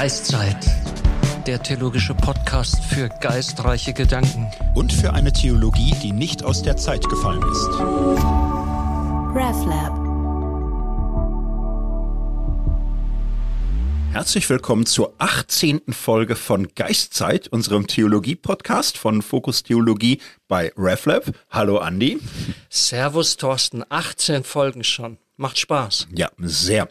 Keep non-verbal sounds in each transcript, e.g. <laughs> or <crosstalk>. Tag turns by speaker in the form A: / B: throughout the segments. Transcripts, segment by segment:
A: Geistzeit, der theologische Podcast für geistreiche Gedanken.
B: Und für eine Theologie, die nicht aus der Zeit gefallen ist.
C: RefLab.
B: Herzlich willkommen zur 18. Folge von Geistzeit, unserem Theologie-Podcast von Fokus Theologie bei RefLab. Hallo Andi.
A: Servus Thorsten, 18 Folgen schon. Macht Spaß.
B: Ja, sehr.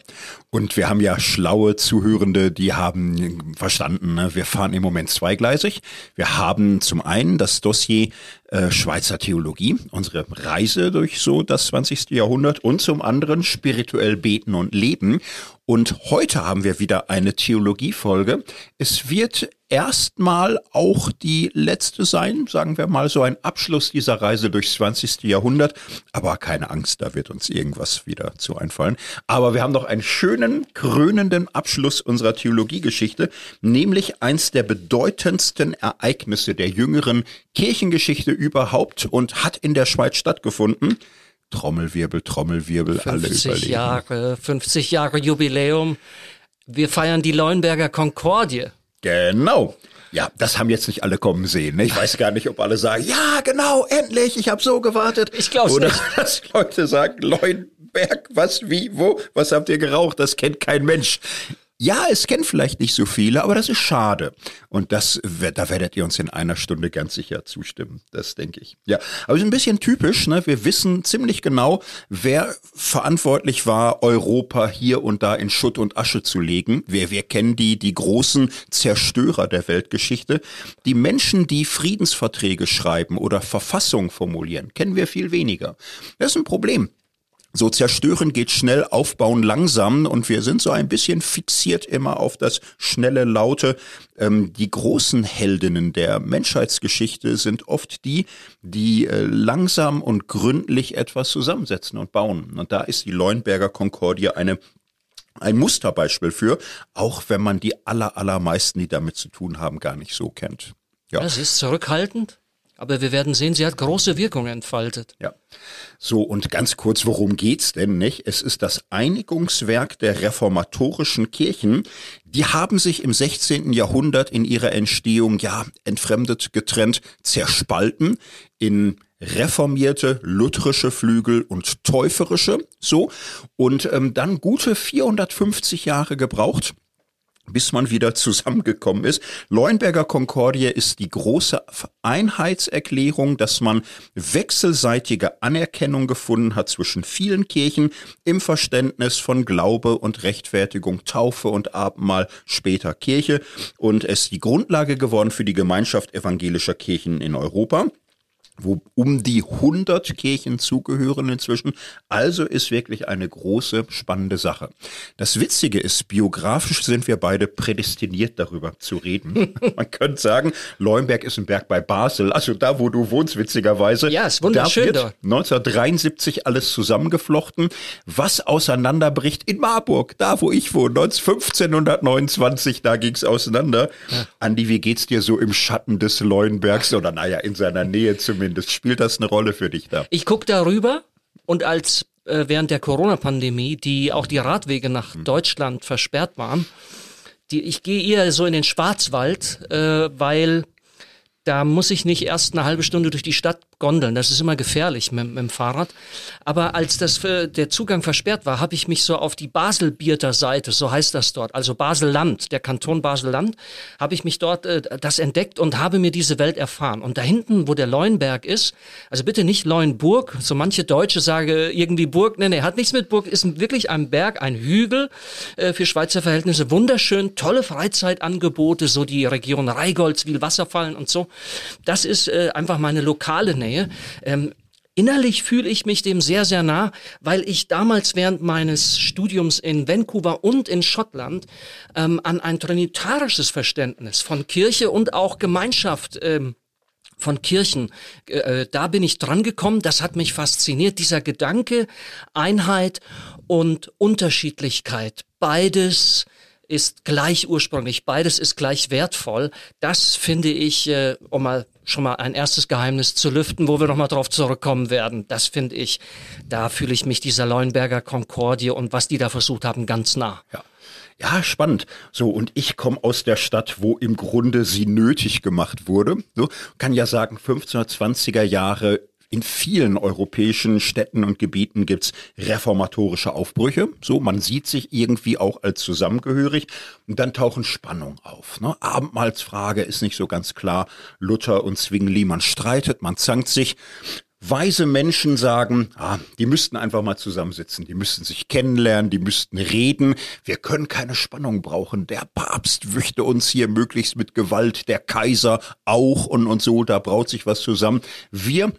B: Und wir haben ja schlaue Zuhörende, die haben verstanden, ne? wir fahren im Moment zweigleisig. Wir haben zum einen das Dossier äh, Schweizer Theologie, unsere Reise durch so das 20. Jahrhundert und zum anderen spirituell beten und leben. Und heute haben wir wieder eine Theologiefolge. Es wird erstmal auch die letzte sein, sagen wir mal so ein Abschluss dieser Reise durchs 20. Jahrhundert. Aber keine Angst, da wird uns irgendwas wieder zu einfallen. Aber wir haben noch einen schönen, krönenden Abschluss unserer Theologiegeschichte, nämlich eins der bedeutendsten Ereignisse der jüngeren Kirchengeschichte überhaupt und hat in der Schweiz stattgefunden. Trommelwirbel, Trommelwirbel,
A: 50
B: alle überlegen.
A: Jahre, 50 Jahre Jubiläum. Wir feiern die Leuenberger Konkordie.
B: Genau. Ja, das haben jetzt nicht alle kommen sehen. Ne? Ich weiß gar nicht, ob alle sagen, ja, genau, endlich, ich habe so gewartet.
A: Ich glaub's
B: Oder
A: nicht. <laughs>
B: dass Leute sagen, Leuenberg, was, wie, wo, was habt ihr geraucht? Das kennt kein Mensch. Ja, es kennen vielleicht nicht so viele, aber das ist schade. Und das, da werdet ihr uns in einer Stunde ganz sicher zustimmen. Das denke ich. Ja, aber es ist ein bisschen typisch. Ne? Wir wissen ziemlich genau, wer verantwortlich war, Europa hier und da in Schutt und Asche zu legen. Wir, wir kennen die, die großen Zerstörer der Weltgeschichte. Die Menschen, die Friedensverträge schreiben oder Verfassungen formulieren, kennen wir viel weniger. Das ist ein Problem. So zerstören geht schnell, aufbauen langsam und wir sind so ein bisschen fixiert immer auf das schnelle, laute. Ähm, die großen Heldinnen der Menschheitsgeschichte sind oft die, die äh, langsam und gründlich etwas zusammensetzen und bauen. Und da ist die Leuenberger Konkordie eine ein Musterbeispiel für, auch wenn man die aller, allermeisten, die damit zu tun haben, gar nicht so kennt. Ja.
A: Das ist zurückhaltend, aber wir werden sehen, sie hat große Wirkung entfaltet.
B: Ja. So, und ganz kurz, worum geht's denn, nicht? Es ist das Einigungswerk der reformatorischen Kirchen. Die haben sich im 16. Jahrhundert in ihrer Entstehung, ja, entfremdet, getrennt, zerspalten in reformierte, lutherische Flügel und täuferische, so. Und ähm, dann gute 450 Jahre gebraucht, bis man wieder zusammengekommen ist. Leuenberger Konkordie ist die große Einheitserklärung, dass man wechselseitige Anerkennung gefunden hat zwischen vielen Kirchen im Verständnis von Glaube und Rechtfertigung, Taufe und Abendmahl, später Kirche und es ist die Grundlage geworden für die Gemeinschaft evangelischer Kirchen in Europa wo um die 100 Kirchen zugehören inzwischen. Also ist wirklich eine große, spannende Sache. Das Witzige ist, biografisch sind wir beide prädestiniert darüber zu reden. <laughs> Man könnte sagen, Leuenberg ist ein Berg bei Basel, also da, wo du wohnst, witzigerweise.
A: Ja, ist wunderschön
B: da wird
A: dort.
B: 1973 alles zusammengeflochten. Was auseinanderbricht in Marburg, da wo ich wohne, 19 1529, da ging's auseinander. Andi, wie geht's dir so im Schatten des Leuenbergs oder naja, in seiner Nähe zumindest? Spielt das eine Rolle für dich da?
A: Ich gucke darüber und als äh, während der Corona-Pandemie, die auch die Radwege nach Deutschland versperrt waren, die, ich gehe eher so in den Schwarzwald, äh, weil da muss ich nicht erst eine halbe Stunde durch die Stadt gondeln. Das ist immer gefährlich mit, mit dem Fahrrad. Aber als das der Zugang versperrt war, habe ich mich so auf die Baselbierter Seite, so heißt das dort, also Basel-Land, der Kanton Basel-Land, habe ich mich dort äh, das entdeckt und habe mir diese Welt erfahren. Und da hinten, wo der Leuenberg ist, also bitte nicht Leuenburg, so manche Deutsche sagen irgendwie Burg, nee, nee, hat nichts mit Burg, ist wirklich ein Berg, ein Hügel äh, für Schweizer Verhältnisse, wunderschön, tolle Freizeitangebote, so die Region Reigoldswil, Wasserfallen und so. Das ist äh, einfach meine lokale Nähe. Ähm, Innerlich fühle ich mich dem sehr, sehr nah, weil ich damals während meines Studiums in Vancouver und in Schottland ähm, an ein trinitarisches Verständnis von Kirche und auch Gemeinschaft ähm, von Kirchen, äh, da bin ich dran gekommen, das hat mich fasziniert, dieser Gedanke, Einheit und Unterschiedlichkeit, beides ist gleich ursprünglich, beides ist gleich wertvoll. Das finde ich, äh, um mal schon mal ein erstes Geheimnis zu lüften, wo wir nochmal drauf zurückkommen werden. Das finde ich, da fühle ich mich dieser Leuenberger Konkordie und was die da versucht haben, ganz nah.
B: Ja. Ja, spannend. So, und ich komme aus der Stadt, wo im Grunde sie nötig gemacht wurde. So, kann ja sagen, 1520er Jahre in vielen europäischen Städten und Gebieten gibt's reformatorische Aufbrüche. So, man sieht sich irgendwie auch als zusammengehörig. Und dann tauchen Spannungen auf. Ne? Abendmahlsfrage ist nicht so ganz klar. Luther und Zwingli, man streitet, man zankt sich. Weise Menschen sagen, ah, die müssten einfach mal zusammensitzen, die müssten sich kennenlernen, die müssten reden. Wir können keine Spannung brauchen. Der Papst möchte uns hier möglichst mit Gewalt, der Kaiser auch und, und so, da braut sich was zusammen. Wir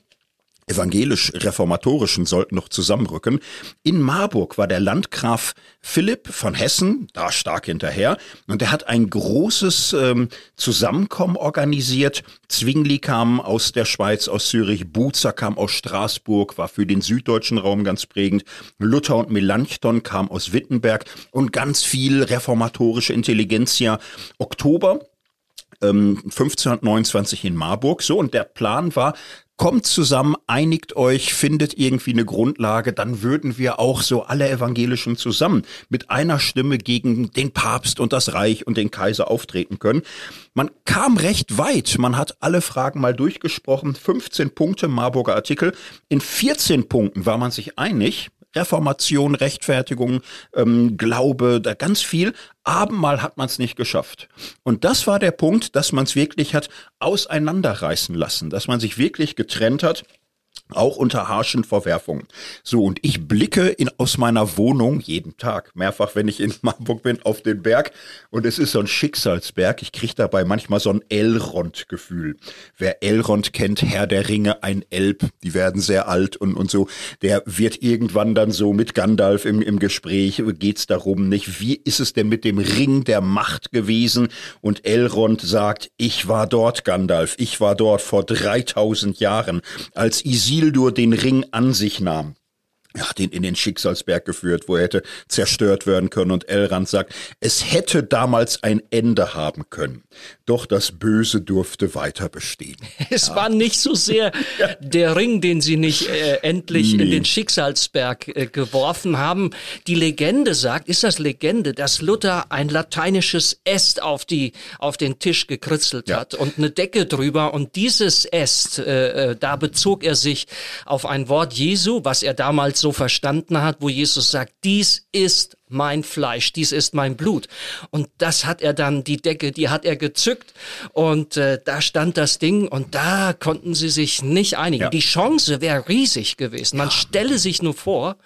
B: evangelisch-reformatorischen sollten noch zusammenrücken. In Marburg war der Landgraf Philipp von Hessen da stark hinterher und er hat ein großes ähm, Zusammenkommen organisiert. Zwingli kam aus der Schweiz, aus Zürich, Buzer kam aus Straßburg, war für den süddeutschen Raum ganz prägend. Luther und Melanchthon kam aus Wittenberg und ganz viel reformatorische Intelligenzia. Oktober 1529 ähm, in Marburg. So, und der Plan war, kommt zusammen, einigt euch, findet irgendwie eine Grundlage, dann würden wir auch so alle Evangelischen zusammen mit einer Stimme gegen den Papst und das Reich und den Kaiser auftreten können. Man kam recht weit, man hat alle Fragen mal durchgesprochen, 15 Punkte Marburger Artikel, in 14 Punkten war man sich einig, Reformation, Rechtfertigung, ähm, Glaube, da ganz viel. Abendmal hat man es nicht geschafft. Und das war der Punkt, dass man es wirklich hat auseinanderreißen lassen, dass man sich wirklich getrennt hat auch unter harschen Verwerfungen. So, und ich blicke in, aus meiner Wohnung jeden Tag, mehrfach, wenn ich in <laughs> Marburg bin, auf den Berg. Und es ist so ein Schicksalsberg. Ich kriege dabei manchmal so ein Elrond-Gefühl. Wer Elrond kennt, Herr der Ringe, ein Elb, die werden sehr alt und, und so. Der wird irgendwann dann so mit Gandalf im, im Gespräch, geht's darum, nicht, wie ist es denn mit dem Ring der Macht gewesen? Und Elrond sagt, ich war dort, Gandalf, ich war dort vor 3000 Jahren, als Isildur Isildur den Ring an sich nahm ja, den in den Schicksalsberg geführt, wo er hätte zerstört werden können. Und Elrond sagt, es hätte damals ein Ende haben können. Doch das Böse durfte weiter bestehen. <laughs>
A: Es ja. war nicht so sehr <laughs> der Ring, den sie nicht äh, endlich nee. in den Schicksalsberg äh, geworfen haben. Die Legende sagt, ist das Legende, dass Luther ein lateinisches Est auf die, auf den Tisch gekritzelt ja. hat und eine Decke drüber. Und dieses Est, äh, äh da bezog er sich auf ein Wort Jesu, was er damals so verstanden hat, wo Jesus sagt, dies ist mein Fleisch, dies ist mein Blut. Und das hat er dann, die Decke, die hat er gezückt und äh, da stand das Ding und da konnten sie sich nicht einigen. Ja. Die Chance wäre riesig gewesen. Man ja. stelle sich nur vor,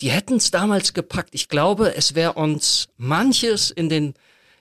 A: die hätten es damals gepackt. Ich glaube, es wäre uns manches in den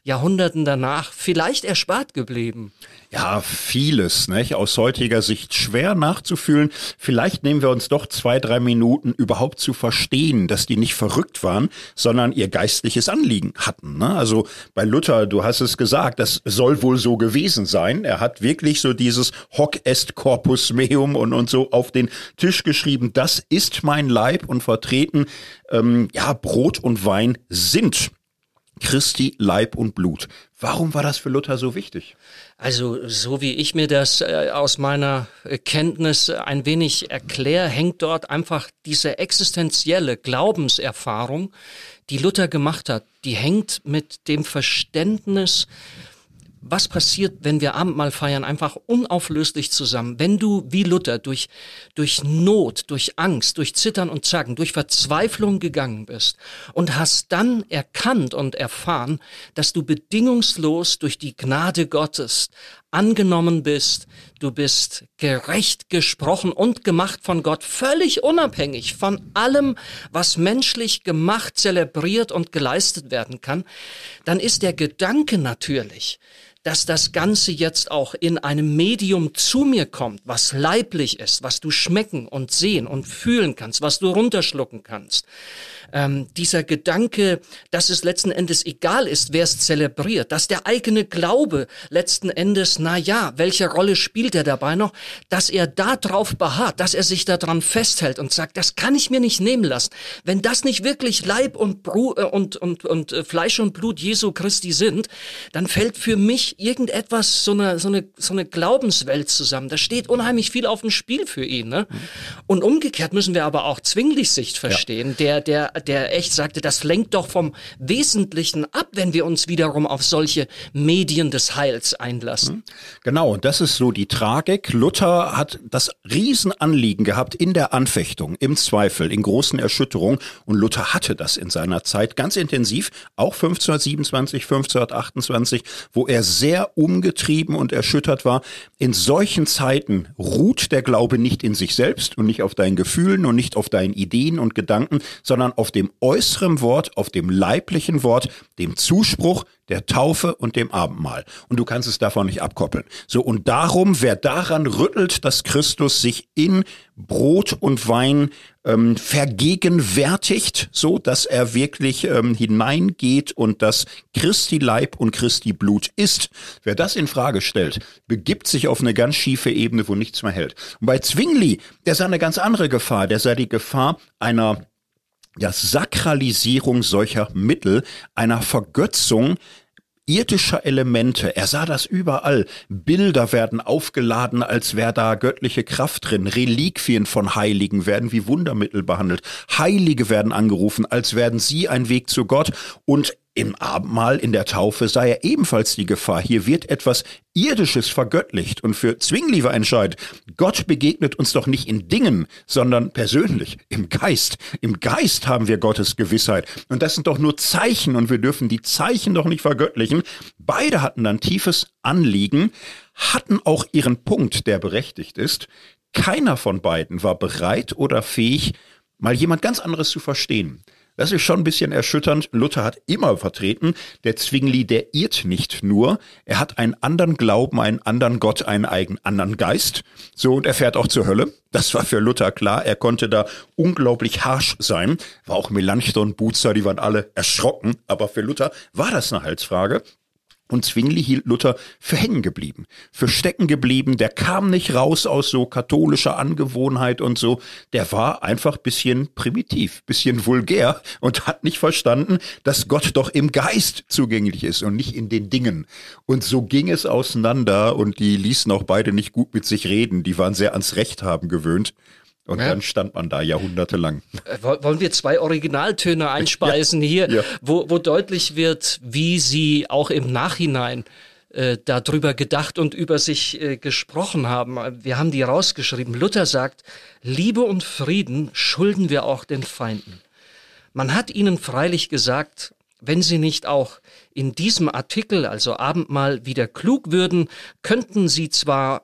A: Jahrhunderten danach vielleicht erspart geblieben.
B: Ja, vieles, nicht? Aus heutiger Sicht schwer nachzufühlen. Vielleicht nehmen wir uns doch zwei, drei Minuten überhaupt zu verstehen, dass die nicht verrückt waren, sondern ihr geistliches Anliegen hatten. Ne? Also bei Luther, du hast es gesagt, das soll wohl so gewesen sein. Er hat wirklich so dieses Hoc est corpus meum und, und so auf den Tisch geschrieben. Das ist mein Leib und vertreten, ähm, ja, Brot und Wein sind Christi Leib und Blut. Warum war das für Luther so wichtig?
A: Also so wie ich mir das äh, aus meiner Kenntnis ein wenig erkläre, hängt dort einfach diese existenzielle Glaubenserfahrung, die Luther gemacht hat, die hängt mit dem Verständnis was passiert, wenn wir Abendmahl feiern, einfach unauflöslich zusammen. Wenn du wie Luther durch, durch Not, durch Angst, durch Zittern und Zagen, durch Verzweiflung gegangen bist und hast dann erkannt und erfahren, dass du bedingungslos durch die Gnade Gottes angenommen bist, du bist gerecht gesprochen und gemacht von Gott, völlig unabhängig von allem, was menschlich gemacht, zelebriert und geleistet werden kann, dann ist der Gedanke natürlich, dass das Ganze jetzt auch in einem Medium zu mir kommt, was leiblich ist, was du schmecken und sehen und fühlen kannst, was du runterschlucken kannst ähm, dieser Gedanke, dass es letzten Endes egal ist, wer es zelebriert, dass der eigene Glaube letzten Endes, na ja, welche Rolle spielt er dabei noch, dass er da drauf beharrt, dass er sich daran festhält und sagt, das kann ich mir nicht nehmen lassen. Wenn das nicht wirklich Leib und, Bru äh, und, und, und äh, Fleisch und Blut Jesu Christi sind, dann fällt für mich irgendetwas, so eine, so eine, so eine Glaubenswelt zusammen. Da steht unheimlich viel auf dem Spiel für ihn. Ne? Und umgekehrt müssen wir aber auch Zwinglichs Sicht verstehen, ja. der, der der echt sagte, das lenkt doch vom Wesentlichen ab, wenn wir uns wiederum auf solche Medien des Heils einlassen. Hm.
B: Genau, und das ist so die Tragik. Luther hat das Riesenanliegen gehabt in der Anfechtung, im Zweifel, in großen Erschütterungen. Und Luther hatte das in seiner Zeit ganz intensiv, auch 1527, 1528, wo er sehr umgetrieben und erschüttert war. In solchen Zeiten ruht der Glaube nicht in sich selbst und nicht auf deinen Gefühlen und nicht auf deinen Ideen und Gedanken, sondern auf dem äußeren Wort, auf dem leiblichen Wort, dem Zuspruch, der Taufe und dem Abendmahl. Und du kannst es davon nicht abkoppeln. So, und darum, wer daran rüttelt, dass Christus sich in Brot und Wein ähm, vergegenwärtigt, so dass er wirklich ähm, hineingeht und dass Christi Leib und Christi Blut ist. Wer das in Frage stellt, begibt sich auf eine ganz schiefe Ebene, wo nichts mehr hält. Und bei Zwingli, der sah eine ganz andere Gefahr. Der sah die Gefahr einer ja, Sakralisierung solcher Mittel, einer Vergötzung irdischer Elemente. Er sah das überall. Bilder werden aufgeladen, als wäre da göttliche Kraft drin. Reliquien von Heiligen werden wie Wundermittel behandelt. Heilige werden angerufen, als werden sie ein Weg zu Gott. Und im Abendmahl, in der Taufe sei er ebenfalls die Gefahr. Hier wird etwas Irdisches vergöttlicht. Und für Zwingli war entscheidend, Gott begegnet uns doch nicht in Dingen, sondern persönlich, im Geist. Im Geist haben wir Gottes Gewissheit. Und das sind doch nur Zeichen und wir dürfen die Zeichen doch nicht vergöttlichen. Beide hatten dann tiefes Anliegen, hatten auch ihren Punkt, der berechtigt ist. Keiner von beiden war bereit oder fähig, mal jemand ganz anderes zu verstehen. Das ist schon ein bisschen erschütternd. Luther hat immer vertreten, der Zwingli, der irrt nicht nur, er hat einen anderen Glauben, einen anderen Gott, einen eigenen anderen Geist. So, und er fährt auch zur Hölle. Das war für Luther klar. Er konnte da unglaublich harsch sein. War auch Melanchthon, Buzer, die waren alle erschrocken. Aber für Luther war das eine Halsfrage. Und Zwingli hielt Luther für hängen geblieben, für stecken geblieben. Der kam nicht raus aus so katholischer Angewohnheit und so. Der war einfach bisschen primitiv, bisschen vulgär und hat nicht verstanden, dass Gott doch im Geist zugänglich ist und nicht in den Dingen. Und so ging es auseinander und die ließen auch beide nicht gut mit sich reden. Die waren sehr ans Recht haben gewöhnt. Und ja. dann stand man da jahrhundertelang.
A: Äh, wollen wir zwei Originaltöne einspeisen <laughs> ja. hier, ja. Wo, wo deutlich wird, wie sie auch im Nachhinein äh, darüber gedacht und über sich äh, gesprochen haben. Wir haben die rausgeschrieben. Luther sagt, Liebe und Frieden schulden wir auch den Feinden. Man hat ihnen freilich gesagt, wenn sie nicht auch in diesem Artikel, also Abendmahl, wieder klug würden, könnten sie zwar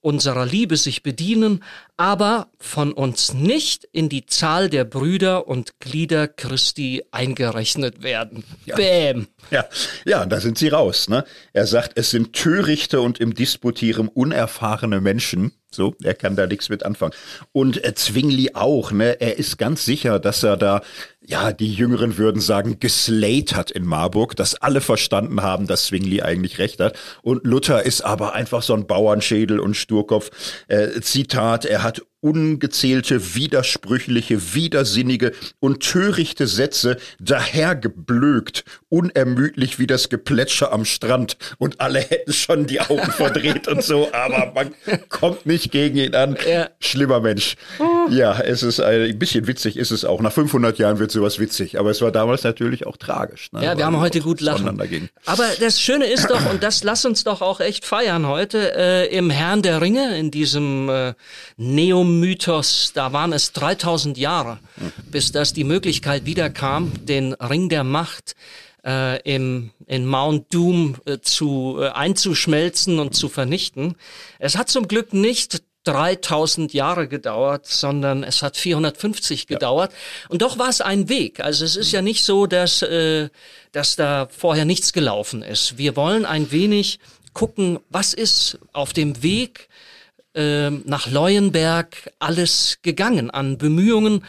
A: unserer Liebe sich bedienen, aber von uns nicht in die Zahl der Brüder und Glieder Christi eingerechnet werden.
B: Ja. Bäm. Ja, ja, da sind sie raus. Ne? Er sagt, es sind törichte und im Disputieren unerfahrene Menschen. So, er kann da nichts mit anfangen. Und äh, Zwingli auch, ne? Er ist ganz sicher, dass er da ja, die Jüngeren würden sagen, geslayt hat in Marburg, dass alle verstanden haben, dass Zwingli eigentlich recht hat. Und Luther ist aber einfach so ein Bauernschädel und Sturkopf. Äh, Zitat, er hat ungezählte, widersprüchliche, widersinnige und törichte Sätze dahergeblökt, unermüdlich wie das Geplätscher am Strand. Und alle hätten schon die Augen verdreht und so, <laughs> aber man kommt nicht gegen ihn an. Ja. Schlimmer Mensch. Ja, es ist ein bisschen witzig, ist es auch. Nach 500 Jahren wird sowas witzig, aber es war damals natürlich auch tragisch.
A: Ne? Ja, wir haben heute gut lachen. Aber das Schöne ist doch, und das lass uns doch auch echt feiern heute, äh, im Herrn der Ringe, in diesem äh, Neum Mythos, da waren es 3000 Jahre, bis das die Möglichkeit wiederkam, den Ring der Macht äh, im, in Mount Doom äh, zu, äh, einzuschmelzen und zu vernichten. Es hat zum Glück nicht 3000 Jahre gedauert, sondern es hat 450 gedauert. Ja. Und doch war es ein Weg. Also es ist ja nicht so, dass, äh, dass da vorher nichts gelaufen ist. Wir wollen ein wenig gucken, was ist auf dem Weg ähm, nach Leuenberg alles gegangen an Bemühungen,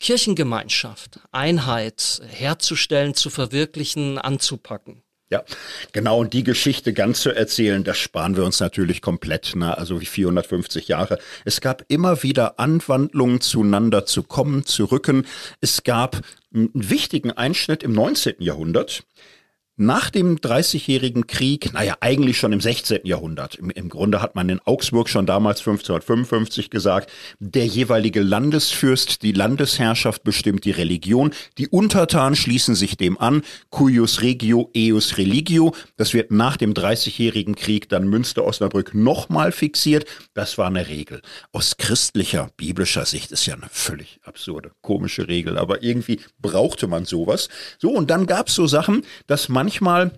A: Kirchengemeinschaft, Einheit herzustellen, zu verwirklichen, anzupacken.
B: Ja, genau. Und die Geschichte ganz zu erzählen, das sparen wir uns natürlich komplett, ne? also wie 450 Jahre. Es gab immer wieder Anwandlungen zueinander zu kommen, zu rücken. Es gab einen wichtigen Einschnitt im 19. Jahrhundert. Nach dem Dreißigjährigen Krieg, naja, eigentlich schon im 16. Jahrhundert, im, im, Grunde hat man in Augsburg schon damals 1555 gesagt, der jeweilige Landesfürst, die Landesherrschaft bestimmt die Religion, die Untertanen schließen sich dem an, cuius regio, eus religio, das wird nach dem Dreißigjährigen Krieg dann Münster-Osnabrück nochmal fixiert, das war eine Regel. Aus christlicher, biblischer Sicht ist ja eine völlig absurde, komische Regel, aber irgendwie brauchte man sowas. So, und dann gab's so Sachen, dass man manchmal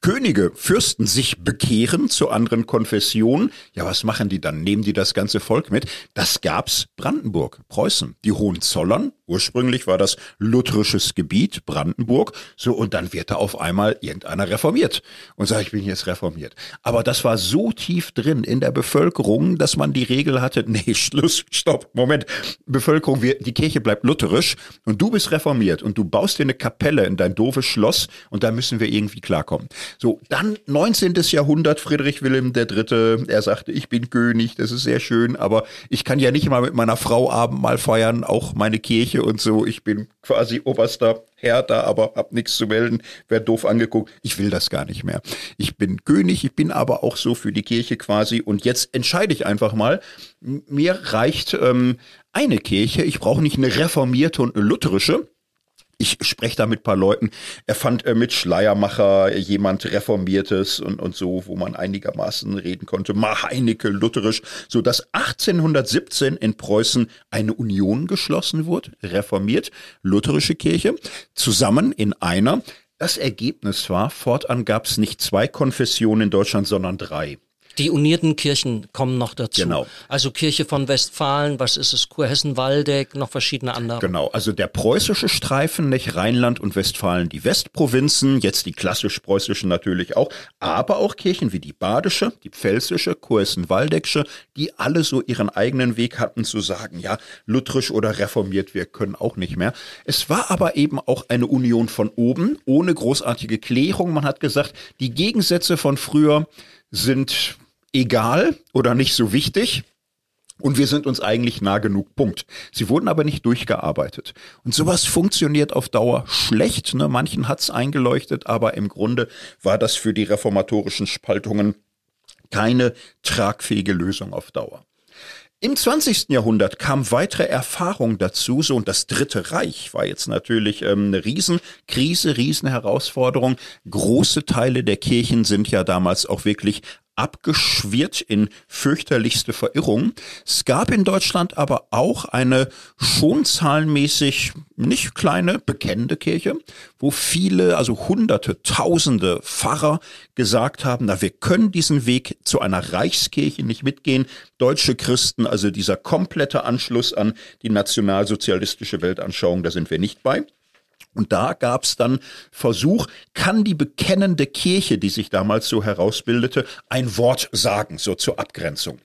B: Könige, Fürsten sich bekehren zu anderen Konfessionen, ja, was machen die dann? Nehmen die das ganze Volk mit? Das gab's Brandenburg, Preußen. Die Hohenzollern, ursprünglich war das lutherisches Gebiet, Brandenburg, so, und dann wird da auf einmal irgendeiner reformiert und sagt, ich bin jetzt reformiert. Aber das war so tief drin in der Bevölkerung, dass man die Regel hatte, <laughs> nee, Schluss, stopp, Moment, Bevölkerung, wir, die Kirche bleibt lutherisch und du bist reformiert und du baust dir eine Kapelle in dein doofes Schloss und da müssen wir irgendwie klarkommen. So, dann 19. Jahrhundert, Friedrich Wilhelm III., er sagte, ich bin König, das ist sehr schön, aber ich kann ja nicht mal mit meiner Frau Abendmahl feiern, auch meine Kirche und so. Ich bin quasi oberster Herr da, aber hab nichts zu melden, wer doof angeguckt. Ich will das gar nicht mehr. Ich bin König, ich bin aber auch so für die Kirche quasi und jetzt entscheide ich einfach mal, mir reicht ähm, eine Kirche, ich brauche nicht eine reformierte und eine lutherische, ich spreche da mit paar Leuten. Er fand äh, mit Schleiermacher jemand Reformiertes und, und so, wo man einigermaßen reden konnte. Ma Heinecke, lutherisch, so dass 1817 in Preußen eine Union geschlossen wurde, reformiert, lutherische Kirche, zusammen in einer. Das Ergebnis war, fortan gab es nicht zwei Konfessionen in Deutschland, sondern drei.
A: Die unierten Kirchen kommen noch dazu.
B: Genau.
A: Also Kirche von Westfalen, was ist es, Kurhessen-Waldeck, noch verschiedene andere.
B: Genau, also der preußische Streifen, nicht Rheinland und Westfalen, die Westprovinzen, jetzt die klassisch-preußischen natürlich auch, aber auch Kirchen wie die badische, die pfälzische, Kurhessen-Waldecksche, die alle so ihren eigenen Weg hatten zu sagen, ja, lutherisch oder reformiert, wir können auch nicht mehr. Es war aber eben auch eine Union von oben, ohne großartige Klärung. Man hat gesagt, die Gegensätze von früher sind egal oder nicht so wichtig. Und wir sind uns eigentlich nah genug. Punkt. Sie wurden aber nicht durchgearbeitet. Und sowas funktioniert auf Dauer schlecht. Ne? Manchen hat's eingeleuchtet, aber im Grunde war das für die reformatorischen Spaltungen keine tragfähige Lösung auf Dauer. Im 20. Jahrhundert kam weitere Erfahrung dazu, so und das Dritte Reich war jetzt natürlich ähm, eine Riesenkrise, Riesenherausforderung. Große Teile der Kirchen sind ja damals auch wirklich abgeschwirrt in fürchterlichste Verirrung. Es gab in Deutschland aber auch eine schon zahlenmäßig nicht kleine, bekennende Kirche, wo viele, also hunderte, tausende Pfarrer gesagt haben, na, wir können diesen Weg zu einer Reichskirche nicht mitgehen. Deutsche Christen, also dieser komplette Anschluss an die nationalsozialistische Weltanschauung, da sind wir nicht bei. Und da gab es dann Versuch, kann die bekennende Kirche, die sich damals so herausbildete, ein Wort sagen, so zur Abgrenzung.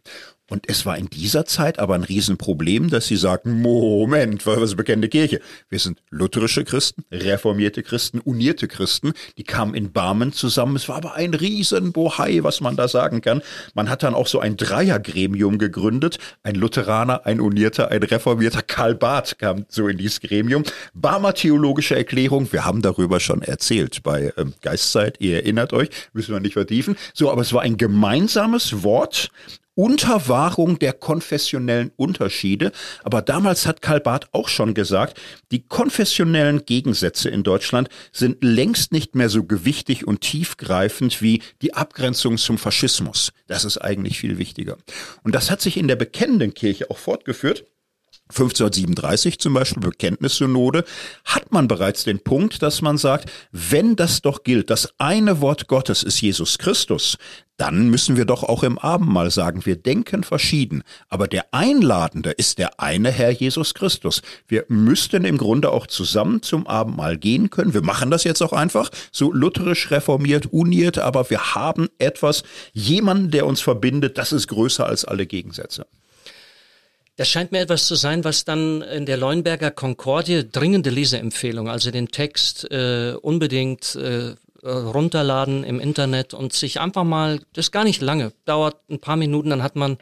B: Und es war in dieser Zeit aber ein Riesenproblem, dass sie sagten, Moment, was ist bekannte Kirche? Wir sind lutherische Christen, reformierte Christen, unierte Christen, die kamen in Barmen zusammen. Es war aber ein Riesenbohai, was man da sagen kann. Man hat dann auch so ein Dreiergremium gegründet. Ein Lutheraner, ein Unierter, ein Reformierter. Karl Barth kam so in dieses Gremium. Barmer theologische Erklärung, wir haben darüber schon erzählt bei ähm, Geistzeit, ihr erinnert euch, müssen wir nicht vertiefen. So, aber es war ein gemeinsames Wort, Unterwahrung der konfessionellen Unterschiede. Aber damals hat Karl Barth auch schon gesagt, die konfessionellen Gegensätze in Deutschland sind längst nicht mehr so gewichtig und tiefgreifend wie die Abgrenzung zum Faschismus. Das ist eigentlich viel wichtiger. Und das hat sich in der bekennenden Kirche auch fortgeführt. 1537 zum Beispiel, Bekenntnissynode, hat man bereits den Punkt, dass man sagt, wenn das doch gilt, das eine Wort Gottes ist Jesus Christus, dann müssen wir doch auch im Abendmahl sagen, wir denken verschieden, aber der Einladende ist der eine Herr Jesus Christus. Wir müssten im Grunde auch zusammen zum Abendmahl gehen können. Wir machen das jetzt auch einfach, so lutherisch reformiert, uniert, aber wir haben etwas, jemanden, der uns verbindet, das ist größer als alle Gegensätze.
A: Das scheint mir etwas zu sein, was dann in der Leuenberger Konkordie dringende Leseempfehlung, also den Text äh, unbedingt äh, runterladen im Internet und sich einfach mal, das ist gar nicht lange, dauert ein paar Minuten, dann hat man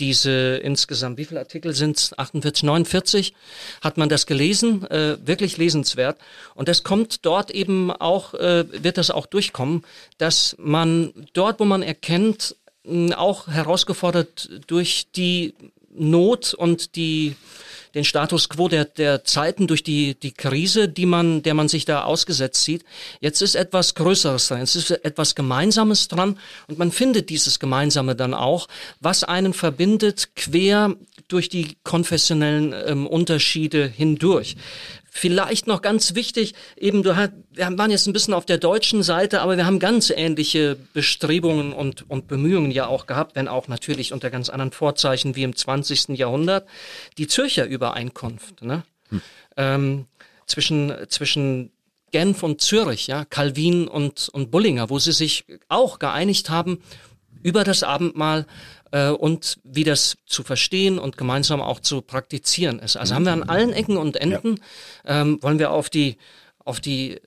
A: diese insgesamt, wie viele Artikel sind es? 48, 49 hat man das gelesen, äh, wirklich lesenswert. Und das kommt dort eben auch, äh, wird das auch durchkommen, dass man dort, wo man erkennt, auch herausgefordert durch die Not und die den Status quo der, der Zeiten durch die, die Krise, die man, der man sich da ausgesetzt sieht. Jetzt ist etwas Größeres dran, jetzt ist etwas Gemeinsames dran und man findet dieses Gemeinsame dann auch, was einen verbindet quer durch die konfessionellen ähm, Unterschiede hindurch. Vielleicht noch ganz wichtig, eben du hast, wir waren jetzt ein bisschen auf der deutschen Seite, aber wir haben ganz ähnliche Bestrebungen und, und Bemühungen ja auch gehabt, wenn auch natürlich unter ganz anderen Vorzeichen wie im 20. Jahrhundert. Die Zürcher Übereinkunft ne? Hm. Ähm, zwischen, zwischen Genf und Zürich, ja, Calvin und, und Bullinger, wo sie sich auch geeinigt haben über das Abendmahl äh, und wie das zu verstehen und gemeinsam auch zu praktizieren ist. Also haben wir an allen Ecken und Enden, ja. ähm, wollen wir auf die, auf die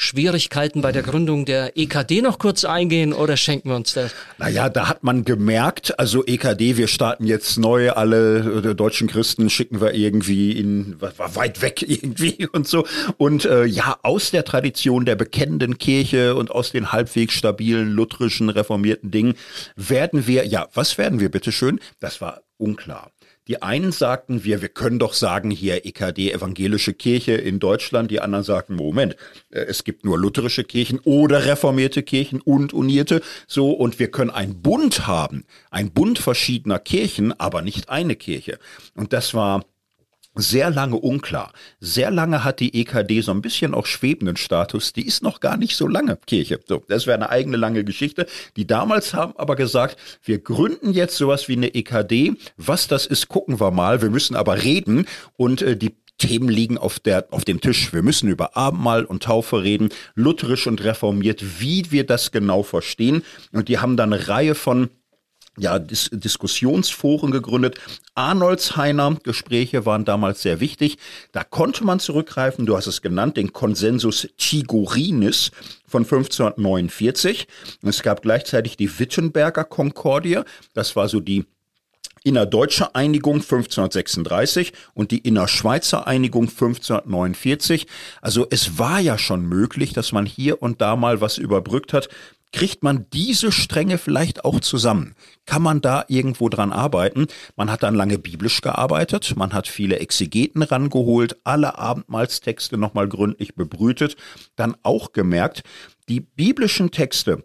A: Schwierigkeiten bei der Gründung der EKD noch kurz eingehen oder schenken wir uns das?
B: Naja, da hat man gemerkt, also EKD, wir starten jetzt neu, alle deutschen Christen schicken wir irgendwie in weit weg <laughs> irgendwie und so. Und äh, ja, aus der Tradition der bekennenden Kirche und aus den halbwegs stabilen, lutherischen, reformierten Dingen werden wir, ja, was werden wir bitteschön? Das war unklar. Die einen sagten, wir, wir können doch sagen hier EKD, evangelische Kirche in Deutschland. Die anderen sagten, Moment, äh, es gibt nur lutherische Kirchen oder reformierte Kirchen und unierte. So, und wir können einen Bund haben. Ein Bund verschiedener Kirchen, aber nicht eine Kirche. Und das war sehr lange unklar. Sehr lange hat die EKD so ein bisschen auch schwebenden Status. Die ist noch gar nicht so lange Kirche. So, das wäre eine eigene lange Geschichte. Die damals haben aber gesagt, wir gründen jetzt sowas wie eine EKD. Was das ist, gucken wir mal. Wir müssen aber reden und äh, die Themen liegen auf, der, auf dem Tisch. Wir müssen über Abendmahl und Taufe reden, lutherisch und reformiert, wie wir das genau verstehen. Und die haben dann eine Reihe von ja, Dis Diskussionsforen gegründet. Arnoldsheiner Gespräche waren damals sehr wichtig. Da konnte man zurückgreifen, du hast es genannt, den Konsensus Tigorinis von 1549. Es gab gleichzeitig die Wittenberger Konkordie. Das war so die innerdeutsche Einigung 1536 und die innerschweizer Einigung 1549. Also es war ja schon möglich, dass man hier und da mal was überbrückt hat. Kriegt man diese Stränge vielleicht auch zusammen? Kann man da irgendwo dran arbeiten? Man hat dann lange biblisch gearbeitet, man hat viele Exegeten rangeholt, alle Abendmahlstexte nochmal gründlich bebrütet, dann auch gemerkt, die biblischen Texte,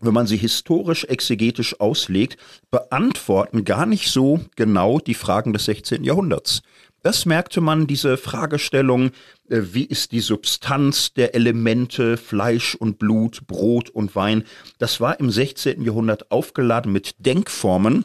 B: wenn man sie historisch exegetisch auslegt, beantworten gar nicht so genau die Fragen des 16. Jahrhunderts. Das merkte man, diese Fragestellung, äh, wie ist die Substanz der Elemente Fleisch und Blut, Brot und Wein, das war im 16. Jahrhundert aufgeladen mit Denkformen,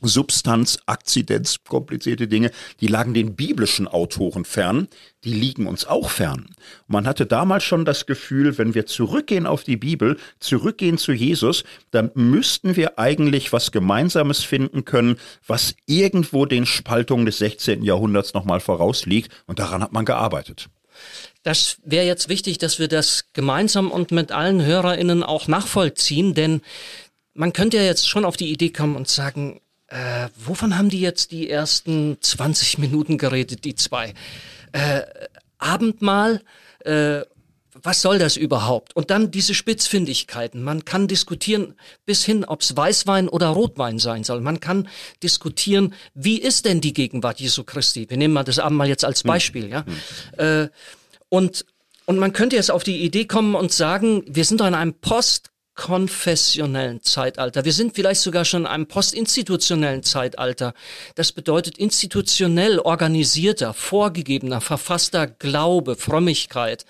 B: Substanz, Akzidenz, komplizierte Dinge, die lagen den biblischen Autoren fern, die liegen uns auch fern. Man hatte damals schon das Gefühl, wenn wir zurückgehen auf die Bibel, zurückgehen zu Jesus, dann müssten wir eigentlich was Gemeinsames finden können, was irgendwo den Spaltungen des 16. Jahrhunderts nochmal vorausliegt und daran hat man gearbeitet.
A: Das wäre jetzt wichtig, dass wir das gemeinsam und mit allen HörerInnen auch nachvollziehen, denn man könnte ja jetzt schon auf die Idee kommen und sagen, äh, wovon haben die jetzt die ersten 20 Minuten geredet, die zwei? Äh, Abendmahl, äh, was soll das überhaupt? Und dann diese Spitzfindigkeiten. Man kann diskutieren bis hin, ob es Weißwein oder Rotwein sein soll. Man kann diskutieren, wie ist denn die Gegenwart Jesu Christi? Wir nehmen mal das Abendmahl jetzt als hm. Beispiel, ja. Hm. Äh, und und man könnte jetzt auf die Idee kommen und sagen, wir sind doch in einem Post konfessionellen Zeitalter. Wir sind vielleicht sogar schon in einem postinstitutionellen Zeitalter. Das bedeutet institutionell organisierter, vorgegebener, verfasster Glaube, Frömmigkeit.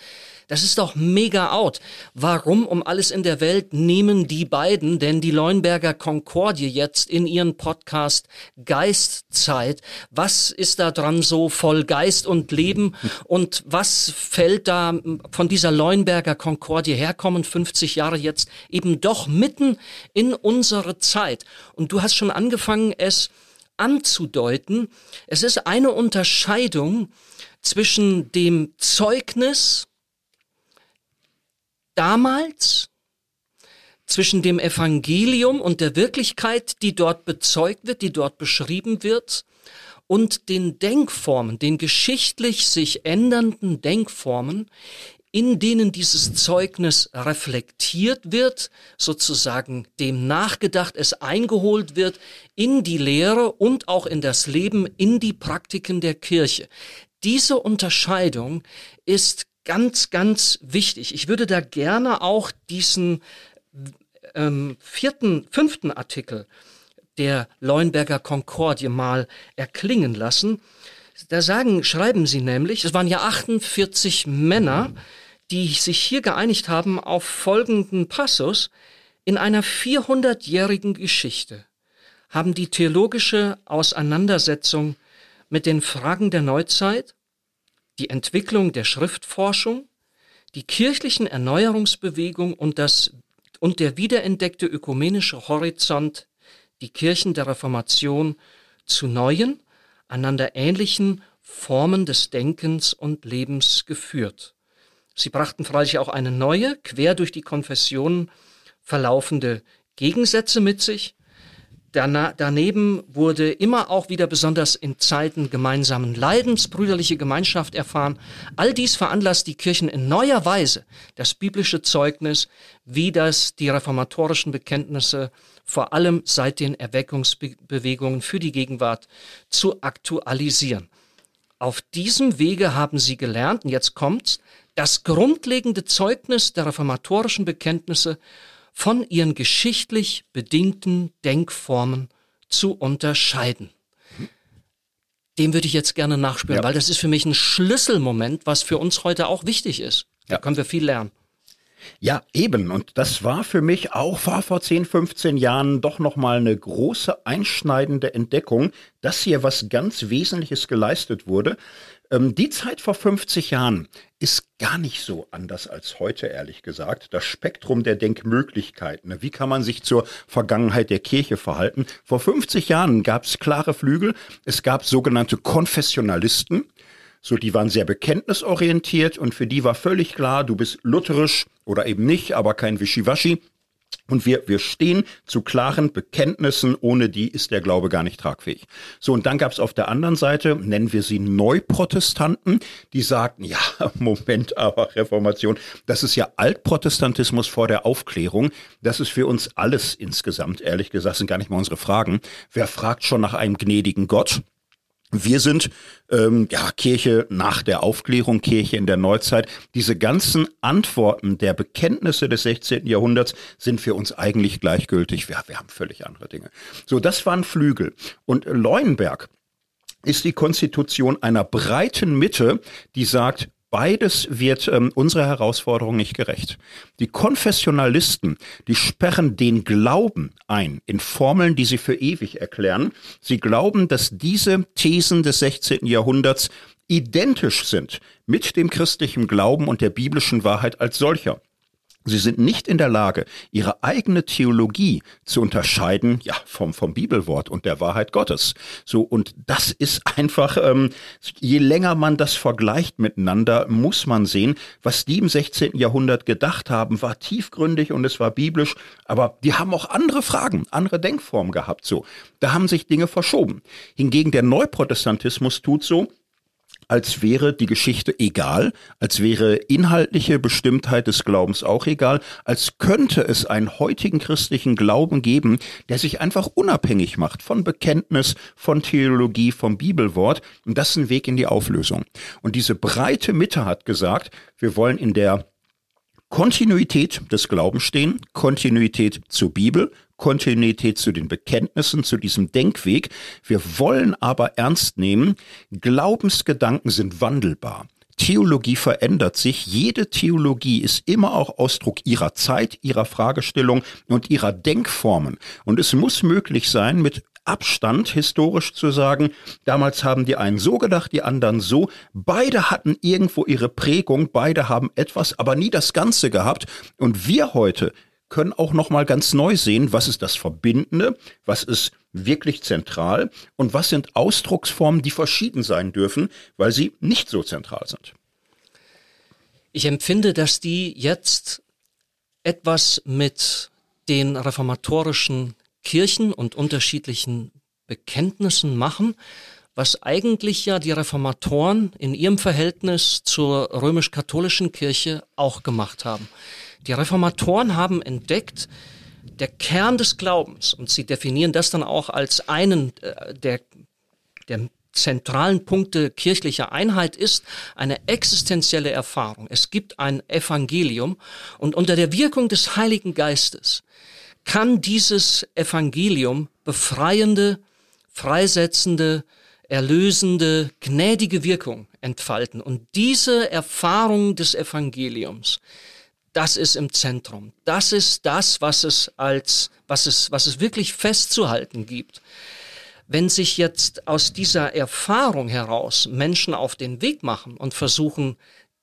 A: Das ist doch mega out. Warum um alles in der Welt nehmen die beiden denn die Leuenberger Konkordie jetzt in ihren Podcast Geistzeit? Was ist da dran so voll Geist und Leben? Und was fällt da von dieser Leuenberger Konkordie herkommen, 50 Jahre jetzt eben doch mitten in unsere Zeit? Und du hast schon angefangen, es anzudeuten. Es ist eine Unterscheidung zwischen dem Zeugnis damals, zwischen dem Evangelium und der Wirklichkeit, die dort bezeugt wird, die dort beschrieben wird, und den Denkformen, den geschichtlich sich ändernden Denkformen, in denen dieses Zeugnis reflektiert wird, sozusagen dem nachgedacht, es eingeholt wird in die Lehre und auch in das Leben, in die Praktiken der Kirche. Diese Unterscheidung ist ganz, ganz wichtig. Ich würde da gerne auch diesen ähm, vierten, fünften Artikel der Leuenberger Konkordie mal erklingen lassen. Da sagen, schreiben sie nämlich, es waren ja 48 Männer, die sich hier geeinigt haben auf folgenden Passus. In einer 400-jährigen Geschichte haben die theologische Auseinandersetzung mit den Fragen der Neuzeit, die Entwicklung der Schriftforschung, die kirchlichen Erneuerungsbewegung und das und der wiederentdeckte ökumenische Horizont die Kirchen der Reformation zu neuen, einander ähnlichen Formen des Denkens und Lebens geführt. Sie brachten freilich auch eine neue, quer durch die Konfessionen verlaufende Gegensätze mit sich, daneben wurde immer auch wieder besonders in Zeiten gemeinsamen Leidens brüderliche Gemeinschaft erfahren. All dies veranlasst die Kirchen in neuer Weise das biblische Zeugnis wie das die reformatorischen Bekenntnisse vor allem seit den Erweckungsbewegungen für die Gegenwart zu aktualisieren. Auf diesem Wege haben sie gelernt, und jetzt kommt's, das grundlegende Zeugnis der reformatorischen Bekenntnisse von ihren geschichtlich bedingten Denkformen zu unterscheiden. Dem würde ich jetzt gerne nachspüren, ja. weil das ist für mich ein Schlüsselmoment, was für uns heute auch wichtig ist. Da ja. können wir viel lernen.
B: Ja, eben. Und das war für mich auch war vor 10, 15 Jahren doch nochmal eine große einschneidende Entdeckung, dass hier was ganz Wesentliches geleistet wurde. Ähm, die Zeit vor 50 Jahren ist gar nicht so anders als heute, ehrlich gesagt. Das Spektrum der Denkmöglichkeiten. Ne? Wie kann man sich zur Vergangenheit der Kirche verhalten? Vor 50 Jahren gab es klare Flügel. Es gab sogenannte Konfessionalisten. So, die waren sehr bekenntnisorientiert und für die war völlig klar, du bist lutherisch oder eben nicht, aber kein Wischiwaschi. Und wir, wir stehen zu klaren Bekenntnissen, ohne die ist der Glaube gar nicht tragfähig. So, und dann gab es auf der anderen Seite, nennen wir sie Neuprotestanten, die sagten, ja, <laughs> Moment, aber Reformation, das ist ja Altprotestantismus vor der Aufklärung. Das ist für uns alles insgesamt, ehrlich gesagt, sind gar nicht mal unsere Fragen. Wer fragt schon nach einem gnädigen Gott? Wir sind ähm, ja Kirche nach der Aufklärung, Kirche in der Neuzeit. Diese ganzen Antworten der Bekenntnisse des 16. Jahrhunderts sind für uns eigentlich gleichgültig. Wir, wir haben völlig andere Dinge. So, das waren Flügel. Und Leuenberg ist die Konstitution einer breiten Mitte, die sagt, Beides wird ähm, unserer Herausforderung nicht gerecht. Die Konfessionalisten, die sperren den Glauben ein in Formeln, die sie für ewig erklären. Sie glauben, dass diese Thesen des 16. Jahrhunderts identisch sind mit dem christlichen Glauben und der biblischen Wahrheit als solcher. Sie sind nicht in der Lage, ihre eigene Theologie zu unterscheiden, ja, vom, vom Bibelwort und der Wahrheit Gottes. So, und das ist einfach, ähm, je länger man das vergleicht miteinander, muss man sehen, was die im 16. Jahrhundert gedacht haben, war tiefgründig und es war biblisch, aber die haben auch andere Fragen, andere Denkformen gehabt, so. Da haben sich Dinge verschoben. Hingegen der Neuprotestantismus tut so, als wäre die Geschichte egal, als wäre inhaltliche Bestimmtheit des Glaubens auch egal, als könnte es einen heutigen christlichen Glauben geben, der sich einfach unabhängig macht von Bekenntnis, von Theologie, vom Bibelwort. Und das ist ein Weg in die Auflösung. Und diese breite Mitte hat gesagt, wir wollen in der Kontinuität des Glaubens stehen, Kontinuität zur Bibel, Kontinuität zu den Bekenntnissen, zu diesem Denkweg. Wir wollen aber ernst nehmen, Glaubensgedanken sind wandelbar. Theologie verändert sich. Jede Theologie ist immer auch Ausdruck ihrer Zeit, ihrer Fragestellung und ihrer Denkformen. Und es muss möglich sein, mit Abstand historisch zu sagen, damals haben die einen so gedacht, die anderen so. Beide hatten irgendwo ihre Prägung, beide haben etwas, aber nie das Ganze gehabt. Und wir heute können auch noch mal ganz neu sehen, was ist das Verbindende, was ist wirklich zentral und was sind Ausdrucksformen, die verschieden sein dürfen, weil sie nicht so zentral sind.
A: Ich empfinde, dass die jetzt etwas mit den reformatorischen Kirchen und unterschiedlichen Bekenntnissen machen, was eigentlich ja die Reformatoren in ihrem Verhältnis zur römisch-katholischen Kirche auch gemacht haben. Die Reformatoren haben entdeckt, der Kern des Glaubens, und sie definieren das dann auch als einen äh, der, der zentralen Punkte kirchlicher Einheit ist eine existenzielle Erfahrung. Es gibt ein Evangelium und unter der Wirkung des Heiligen Geistes kann dieses Evangelium befreiende, freisetzende, erlösende, gnädige Wirkung entfalten. Und diese Erfahrung des Evangeliums, das ist im Zentrum. Das ist das, was es als, was es, was es wirklich festzuhalten gibt. Wenn sich jetzt aus dieser Erfahrung heraus Menschen auf den Weg machen und versuchen,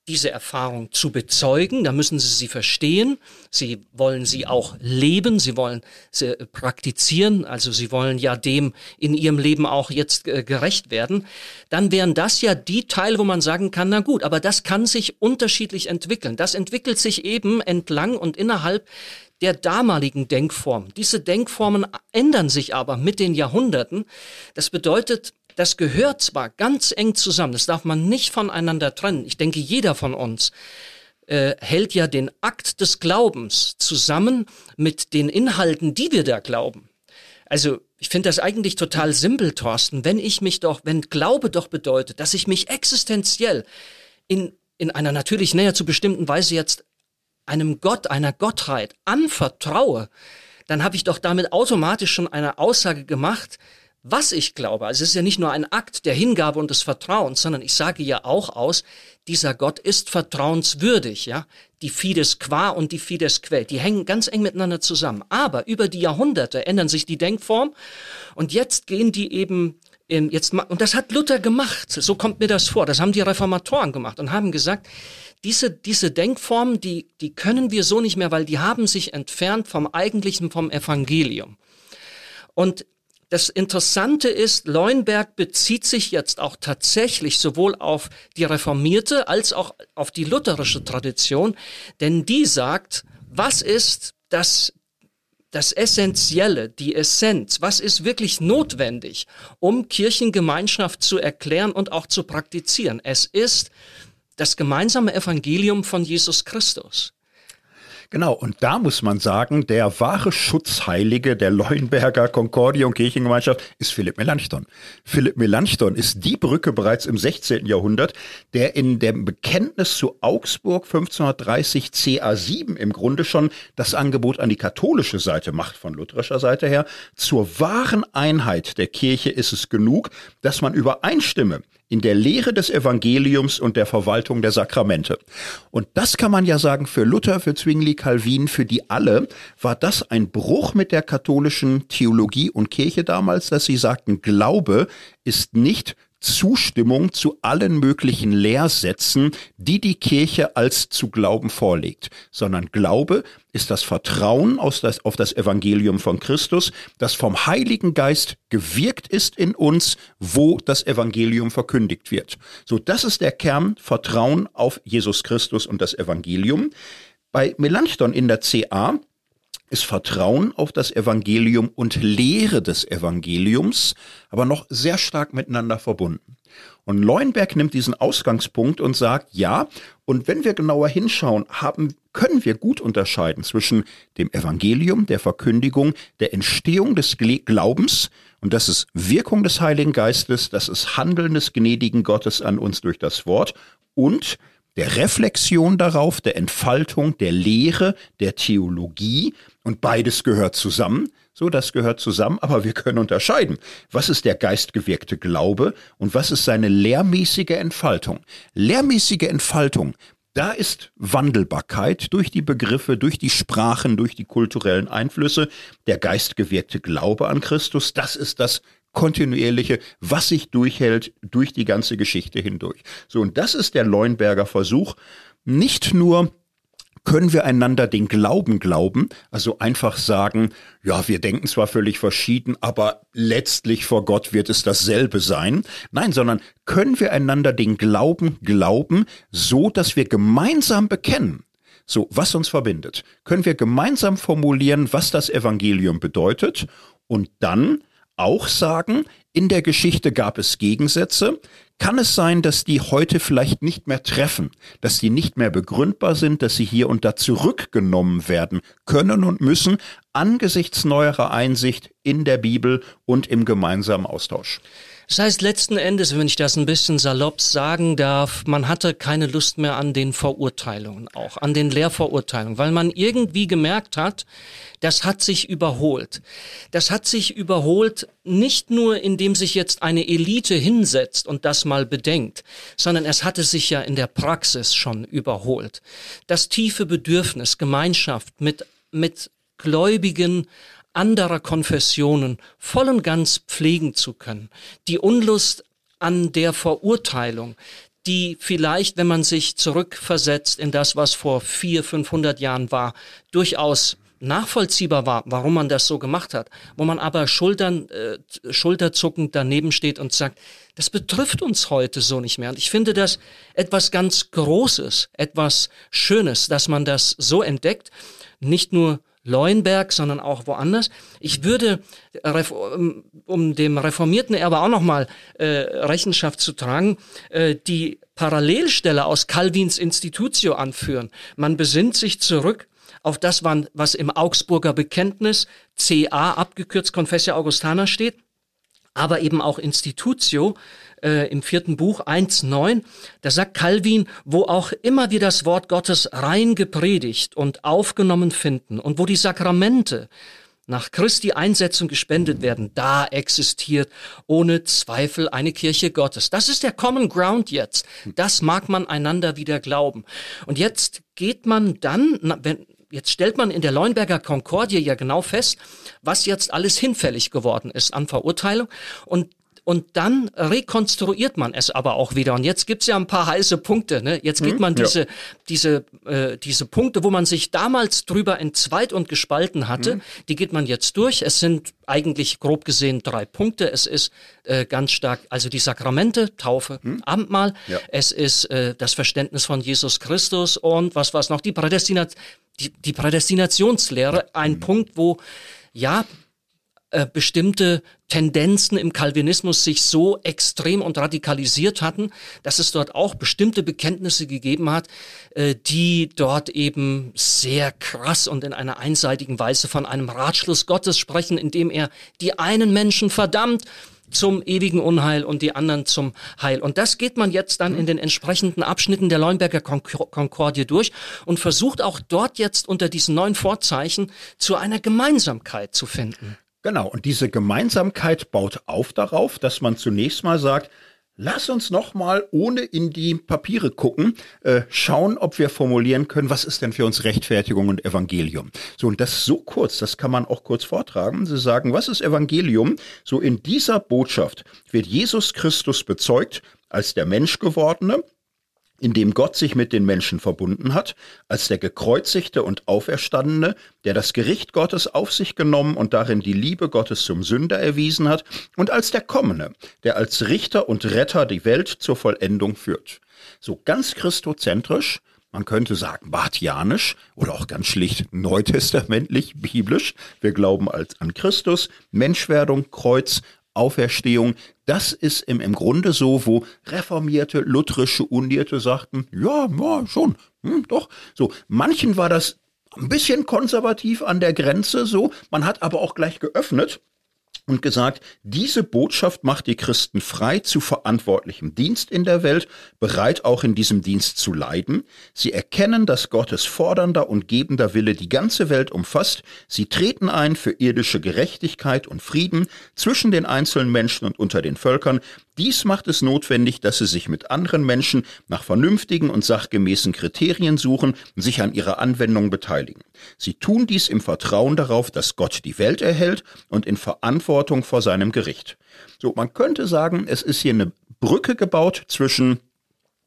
A: diese Erfahrung zu bezeugen, dann müssen sie sie verstehen, sie wollen sie auch leben, sie wollen sie praktizieren, also sie wollen ja dem in ihrem Leben auch jetzt äh, gerecht werden, dann wären das ja die Teile, wo man sagen kann, na gut, aber das kann sich unterschiedlich entwickeln. Das entwickelt sich eben entlang und innerhalb der damaligen Denkform. Diese Denkformen ändern sich aber mit den Jahrhunderten. Das bedeutet, das gehört zwar ganz eng zusammen, das darf man nicht voneinander trennen. Ich denke, jeder von uns äh, hält ja den Akt des Glaubens zusammen mit den Inhalten, die wir da glauben. Also ich finde das eigentlich total simpel, Thorsten, wenn ich mich doch, wenn Glaube doch bedeutet, dass ich mich existenziell in, in einer natürlich näher zu bestimmten Weise jetzt einem Gott, einer Gottheit anvertraue, dann habe ich doch damit automatisch schon eine Aussage gemacht, was ich glaube. Also es ist ja nicht nur ein Akt der Hingabe und des Vertrauens, sondern ich sage ja auch aus, dieser Gott ist vertrauenswürdig, ja. Die Fides qua und die Fides quae, die hängen ganz eng miteinander zusammen. Aber über die Jahrhunderte ändern sich die Denkform und jetzt gehen die eben in, jetzt, und das hat Luther gemacht. So kommt mir das vor. Das haben die Reformatoren gemacht und haben gesagt, diese, diese Denkformen, die, die können wir so nicht mehr, weil die haben sich entfernt vom eigentlichen, vom Evangelium. Und das Interessante ist, Leuenberg bezieht sich jetzt auch tatsächlich sowohl auf die reformierte als auch auf die lutherische Tradition, denn die sagt, was ist das, das Essentielle, die Essenz, was ist wirklich notwendig, um Kirchengemeinschaft zu erklären und auch zu praktizieren? Es ist das gemeinsame Evangelium von Jesus Christus.
B: Genau, und da muss man sagen, der wahre Schutzheilige der Leuenberger Concordia und Kirchengemeinschaft ist Philipp Melanchthon. Philipp Melanchthon ist die Brücke bereits im 16. Jahrhundert, der in dem Bekenntnis zu Augsburg 1530 CA7 im Grunde schon das Angebot an die katholische Seite macht, von lutherischer Seite her. Zur wahren Einheit der Kirche ist es genug, dass man übereinstimme in der Lehre des Evangeliums und der Verwaltung der Sakramente. Und das kann man ja sagen, für Luther, für Zwingli, Calvin, für die alle, war das ein Bruch mit der katholischen Theologie und Kirche damals, dass sie sagten, Glaube ist nicht Zustimmung zu allen möglichen Lehrsätzen, die die Kirche als zu glauben vorlegt, sondern Glaube ist das Vertrauen auf das, auf das Evangelium von Christus, das vom Heiligen Geist gewirkt ist in uns, wo das Evangelium verkündigt wird. So, das ist der Kern, Vertrauen auf Jesus Christus und das Evangelium. Bei Melanchthon in der CA ist Vertrauen auf das Evangelium und Lehre des Evangeliums aber noch sehr stark miteinander verbunden. Und Leuenberg nimmt diesen Ausgangspunkt und sagt, ja, und wenn wir genauer hinschauen, haben, können wir gut unterscheiden zwischen dem Evangelium, der Verkündigung, der Entstehung des Glaubens, und das ist Wirkung des Heiligen Geistes, das ist Handeln des gnädigen Gottes an uns durch das Wort und der Reflexion darauf, der Entfaltung, der Lehre, der Theologie, und beides gehört zusammen. So, das gehört zusammen, aber wir können unterscheiden. Was ist der geistgewirkte Glaube und was ist seine lehrmäßige Entfaltung? Lehrmäßige Entfaltung, da ist Wandelbarkeit durch die Begriffe, durch die Sprachen, durch die kulturellen Einflüsse. Der geistgewirkte Glaube an Christus, das ist das kontinuierliche, was sich durchhält durch die ganze Geschichte hindurch. So, und das ist der Leuenberger Versuch, nicht nur können wir einander den Glauben glauben, also einfach sagen, ja, wir denken zwar völlig verschieden, aber letztlich vor Gott wird es dasselbe sein. Nein, sondern können wir einander den Glauben glauben, so dass wir gemeinsam bekennen, So, was uns verbindet? Können wir gemeinsam formulieren, was das Evangelium bedeutet und dann auch sagen, in der Geschichte gab es Gegensätze. Kann es sein, dass die heute vielleicht nicht mehr treffen, dass die nicht mehr begründbar sind, dass sie hier und da zurückgenommen werden können und müssen angesichts neuerer Einsicht in der Bibel und im gemeinsamen Austausch?
A: Das heißt letzten Endes, wenn ich das ein bisschen salopp sagen darf, man hatte keine Lust mehr an den Verurteilungen auch, an den Lehrverurteilungen, weil man irgendwie gemerkt hat, das hat sich überholt. Das hat sich überholt nicht nur, indem sich jetzt eine Elite hinsetzt und das mal bedenkt, sondern es hatte sich ja in der Praxis schon überholt. Das tiefe Bedürfnis, Gemeinschaft mit, mit Gläubigen anderer Konfessionen voll und ganz pflegen zu können. Die Unlust an der Verurteilung, die vielleicht, wenn man sich zurückversetzt in das, was vor vier, 500 Jahren war, durchaus nachvollziehbar war, warum man das so gemacht hat, wo man aber Schultern, äh, schulterzuckend daneben steht und sagt, das betrifft uns heute so nicht mehr. Und ich finde das etwas ganz Großes, etwas Schönes, dass man das so entdeckt, nicht nur Leuenberg, sondern auch woanders. Ich würde, um dem reformierten Erbe auch nochmal äh, Rechenschaft zu tragen, äh, die Parallelstelle aus Calvins Institutio anführen. Man besinnt sich zurück auf das, was im Augsburger Bekenntnis, CA abgekürzt Confessio Augustana steht, aber eben auch Institutio, äh, im vierten Buch 1.9, da sagt Calvin, wo auch immer wir das Wort Gottes rein gepredigt und aufgenommen finden und wo die Sakramente nach Christi Einsetzung gespendet werden, da existiert ohne Zweifel eine Kirche Gottes. Das ist der Common Ground jetzt. Das mag man einander wieder glauben. Und jetzt geht man dann, wenn, Jetzt stellt man in der Leuenberger Konkordie ja genau fest, was jetzt alles hinfällig geworden ist an Verurteilung. Und und dann rekonstruiert man es aber auch wieder. Und jetzt gibt's ja ein paar heiße Punkte. Ne? Jetzt geht hm, man diese, ja. diese, äh, diese Punkte, wo man sich damals drüber entzweit und gespalten hatte, hm. die geht man jetzt durch. Es sind eigentlich grob gesehen drei Punkte. Es ist äh, ganz stark, also die Sakramente, Taufe, hm. Abendmahl. Ja. Es ist äh, das Verständnis von Jesus Christus und was war noch? Die, Prädestinat die, die Prädestinationslehre. Ein hm. Punkt, wo ja, äh, bestimmte Tendenzen im Calvinismus sich so extrem und radikalisiert hatten, dass es dort auch bestimmte Bekenntnisse gegeben hat, äh, die dort eben sehr krass und in einer einseitigen Weise von einem Ratschluss Gottes sprechen, indem er die einen Menschen verdammt zum ewigen Unheil und die anderen zum Heil. Und das geht man jetzt dann in den entsprechenden Abschnitten der Leuenberger Konkordie durch und versucht auch dort jetzt unter diesen neuen Vorzeichen zu einer Gemeinsamkeit zu finden.
B: Genau, und diese Gemeinsamkeit baut auf darauf, dass man zunächst mal sagt, Lass uns noch mal, ohne in die Papiere gucken, äh, schauen, ob wir formulieren können, was ist denn für uns Rechtfertigung und Evangelium. So, und das so kurz, das kann man auch kurz vortragen. Sie sagen, was ist Evangelium? So in dieser Botschaft wird Jesus Christus bezeugt als der Menschgewordene, in dem Gott sich mit den Menschen verbunden hat, als der gekreuzigte und auferstandene, der das Gericht Gottes auf sich genommen und darin die Liebe Gottes zum Sünder erwiesen hat, und als der kommende, der als Richter und Retter die Welt zur Vollendung führt. So ganz christozentrisch, man könnte sagen bartianisch oder auch ganz schlicht neutestamentlich, biblisch. Wir glauben als an Christus, Menschwerdung, Kreuz, Auferstehung, das ist im, im Grunde so, wo reformierte, lutherische Unierte sagten, ja, ja, schon, hm, doch. So, manchen war das ein bisschen konservativ an der Grenze, so. Man hat aber auch gleich geöffnet und gesagt, diese Botschaft macht die Christen frei zu verantwortlichem Dienst in der Welt, bereit auch in diesem Dienst zu leiden. Sie erkennen, dass Gottes fordernder und gebender Wille die ganze Welt umfasst. Sie treten ein für irdische Gerechtigkeit und Frieden zwischen den einzelnen Menschen und unter den Völkern. Dies macht es notwendig, dass sie sich mit anderen Menschen nach vernünftigen und sachgemäßen Kriterien suchen und sich an ihrer Anwendung beteiligen. Sie tun dies im Vertrauen darauf, dass Gott die Welt erhält und in Verantwortung vor seinem Gericht. So, man könnte sagen, es ist hier eine Brücke gebaut zwischen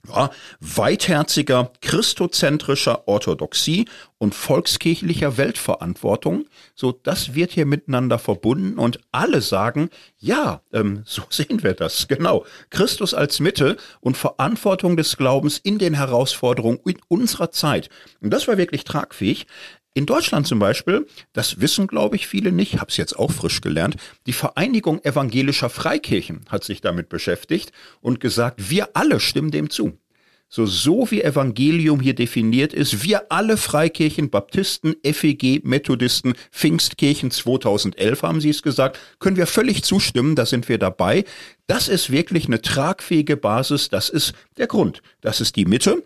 B: ja, weitherziger christozentrischer Orthodoxie und volkskirchlicher Weltverantwortung. So, das wird hier miteinander verbunden und alle sagen, ja, ähm, <laughs> so sehen wir das, genau. Christus als Mitte und Verantwortung des Glaubens in den Herausforderungen in unserer Zeit. Und das war wirklich tragfähig. In Deutschland zum Beispiel, das wissen glaube ich viele nicht, habe es jetzt auch frisch gelernt, die Vereinigung evangelischer Freikirchen hat sich damit beschäftigt und gesagt, wir alle stimmen dem zu. So, so wie Evangelium hier definiert ist, wir alle Freikirchen, Baptisten, FEG, Methodisten, Pfingstkirchen 2011 haben sie es gesagt, können wir völlig zustimmen, da sind wir dabei. Das ist wirklich eine tragfähige Basis, das ist der Grund. Das ist die Mitte,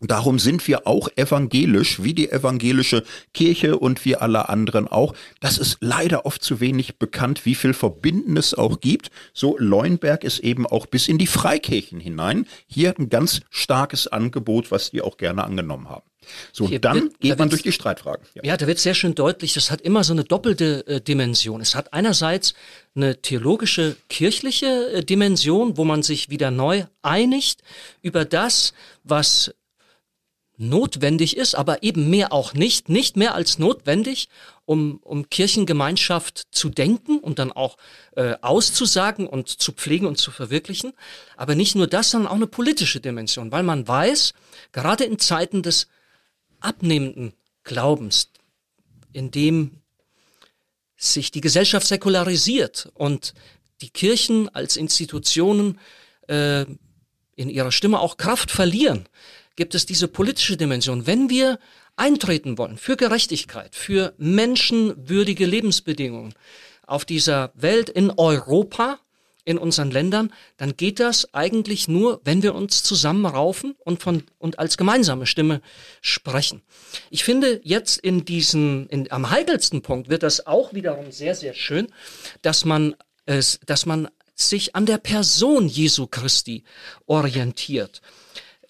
B: Darum sind wir auch evangelisch, wie die evangelische Kirche und wie alle anderen auch. Das ist leider oft zu wenig bekannt, wie viel Verbindendes auch gibt. So Leuenberg ist eben auch bis in die Freikirchen hinein. Hier ein ganz starkes Angebot, was die auch gerne angenommen haben. So, Hier dann wird, geht man durch die Streitfragen.
A: Ja. ja, da wird sehr schön deutlich, das hat immer so eine doppelte äh, Dimension. Es hat einerseits eine theologische, kirchliche äh, Dimension, wo man sich wieder neu einigt über das, was notwendig ist, aber eben mehr auch nicht, nicht mehr als notwendig, um, um Kirchengemeinschaft zu denken und dann auch äh, auszusagen und zu pflegen und zu verwirklichen. Aber nicht nur das, sondern auch eine politische Dimension, weil man weiß, gerade in Zeiten des abnehmenden Glaubens, in dem sich die Gesellschaft säkularisiert und die Kirchen als Institutionen äh, in ihrer Stimme auch Kraft verlieren, gibt es diese politische Dimension. Wenn wir eintreten wollen für Gerechtigkeit, für menschenwürdige Lebensbedingungen auf dieser Welt in Europa, in unseren Ländern, dann geht das eigentlich nur, wenn wir uns zusammenraufen und von und als gemeinsame Stimme sprechen. Ich finde jetzt in diesen in, am heikelsten Punkt wird das auch wiederum sehr sehr schön, dass man es, dass man sich an der Person Jesu Christi orientiert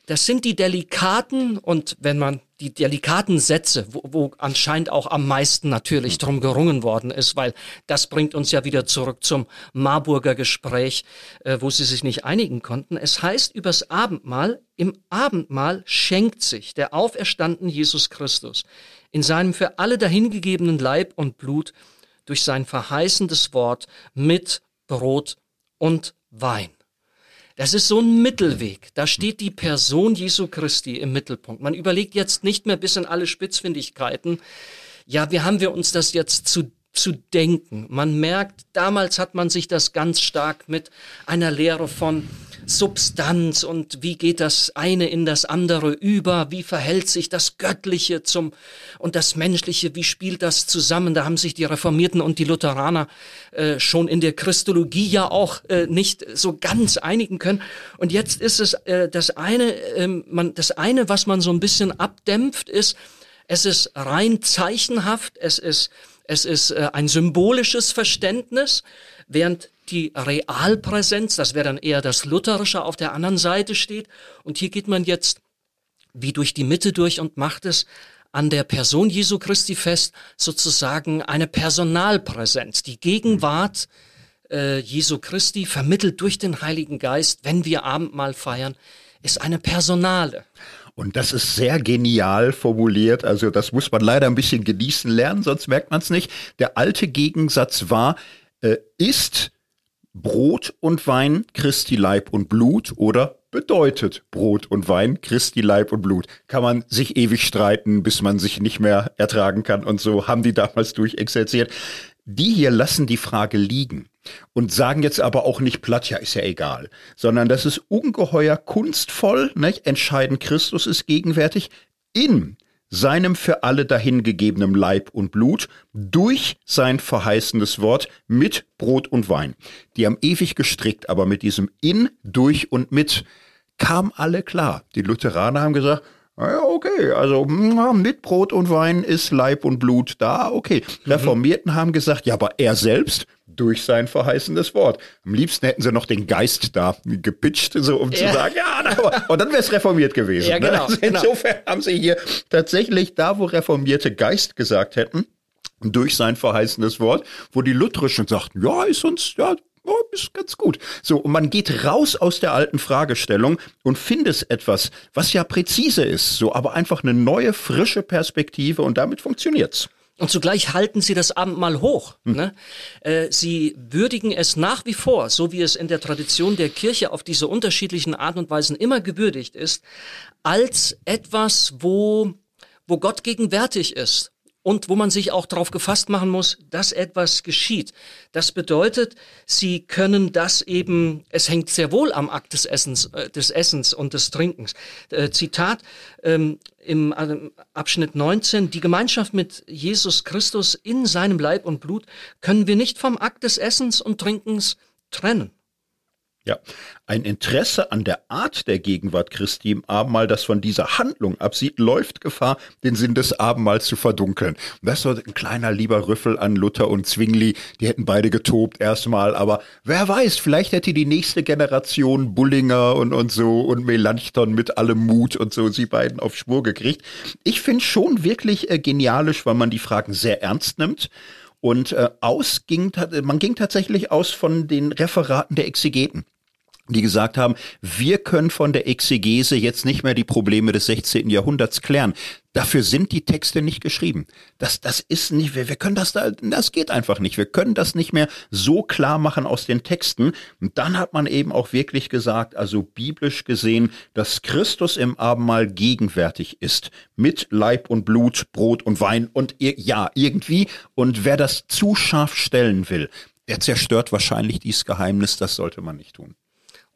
A: das sind die delikaten und wenn man die delikaten Sätze, wo, wo anscheinend auch am meisten natürlich drum gerungen worden ist, weil das bringt uns ja wieder zurück zum Marburger Gespräch, äh, wo sie sich nicht einigen konnten. Es heißt übers Abendmahl, im Abendmahl schenkt sich der auferstandene Jesus Christus in seinem für alle dahingegebenen Leib und Blut durch sein verheißendes Wort mit Brot und Wein. Das ist so ein Mittelweg. Da steht die Person Jesu Christi im Mittelpunkt. Man überlegt jetzt nicht mehr bis in alle Spitzfindigkeiten. Ja, wie haben wir uns das jetzt zu zu denken. Man merkt, damals hat man sich das ganz stark mit einer Lehre von Substanz und wie geht das eine in das andere über, wie verhält sich das Göttliche zum und das Menschliche, wie spielt das zusammen? Da haben sich die Reformierten und die Lutheraner äh, schon in der Christologie ja auch äh, nicht so ganz einigen können. Und jetzt ist es äh, das eine, ähm, man, das eine, was man so ein bisschen abdämpft, ist, es ist rein zeichenhaft, es ist es ist äh, ein symbolisches Verständnis, während die Realpräsenz, das wäre dann eher das Lutherische, auf der anderen Seite steht. Und hier geht man jetzt wie durch die Mitte durch und macht es an der Person Jesu Christi fest, sozusagen eine Personalpräsenz, die Gegenwart äh, Jesu Christi vermittelt durch den Heiligen Geist, wenn wir Abendmahl feiern, ist eine Personale.
B: Und das ist sehr genial formuliert. Also das muss man leider ein bisschen genießen lernen, sonst merkt man es nicht. Der alte Gegensatz war, äh, ist Brot und Wein Christi Leib und Blut oder bedeutet Brot und Wein Christi Leib und Blut? Kann man sich ewig streiten, bis man sich nicht mehr ertragen kann und so haben die damals durchexerziert. Die hier lassen die Frage liegen und sagen jetzt aber auch nicht platt, ja, ist ja egal, sondern das ist ungeheuer kunstvoll, nicht? entscheidend Christus ist gegenwärtig in seinem für alle dahingegebenen Leib und Blut durch sein verheißendes Wort mit Brot und Wein. Die haben ewig gestrickt, aber mit diesem in, durch und mit kam alle klar. Die Lutheraner haben gesagt, ja, okay, also mit Brot und Wein ist Leib und Blut da, okay. Mhm. Reformierten haben gesagt, ja, aber er selbst durch sein verheißendes Wort. Am liebsten hätten sie noch den Geist da gepitcht, so um ja. zu sagen, ja, und dann wäre es reformiert gewesen. Ja, ne? genau, ne? also insofern genau. haben sie hier tatsächlich da, wo reformierte Geist gesagt hätten, durch sein verheißenes Wort, wo die Lutherischen sagten, ja, ist uns, ja, oh, ist ganz gut. So, und man geht raus aus der alten Fragestellung und findet etwas, was ja präzise ist, so, aber einfach eine neue, frische Perspektive und damit funktioniert's.
A: Und zugleich halten sie das Abendmahl hoch. Hm. Ne? Äh, sie würdigen es nach wie vor, so wie es in der Tradition der Kirche auf diese unterschiedlichen Art und Weisen immer gewürdigt ist, als etwas, wo, wo Gott gegenwärtig ist und wo man sich auch darauf gefasst machen muss, dass etwas geschieht. Das bedeutet, sie können das eben, es hängt sehr wohl am Akt des Essens, äh, des Essens und des Trinkens. Äh, Zitat ähm, im äh, Abschnitt 19, die Gemeinschaft mit Jesus Christus in seinem Leib und Blut können wir nicht vom Akt des Essens und Trinkens trennen.
B: Ja, ein Interesse an der Art der Gegenwart Christi im Abendmahl, das von dieser Handlung absieht, läuft Gefahr, den Sinn des Abendmahls zu verdunkeln. Das war ein kleiner lieber Rüffel an Luther und Zwingli, die hätten beide getobt erstmal, aber wer weiß, vielleicht hätte die nächste Generation Bullinger und, und so und Melanchthon mit allem Mut und so sie beiden auf Spur gekriegt. Ich finde schon wirklich äh, genialisch, weil man die Fragen sehr ernst nimmt. Und äh, ausging, man ging tatsächlich aus von den Referaten der Exegeten die gesagt haben, wir können von der Exegese jetzt nicht mehr die Probleme des 16. Jahrhunderts klären. Dafür sind die Texte nicht geschrieben. Das, das ist nicht, wir, wir können das da, das geht einfach nicht. Wir können das nicht mehr so klar machen aus den Texten. Und dann hat man eben auch wirklich gesagt, also biblisch gesehen, dass Christus im Abendmahl gegenwärtig ist. Mit Leib und Blut, Brot und Wein und ja, irgendwie. Und wer das zu scharf stellen will, der zerstört wahrscheinlich dieses Geheimnis. Das sollte man nicht tun.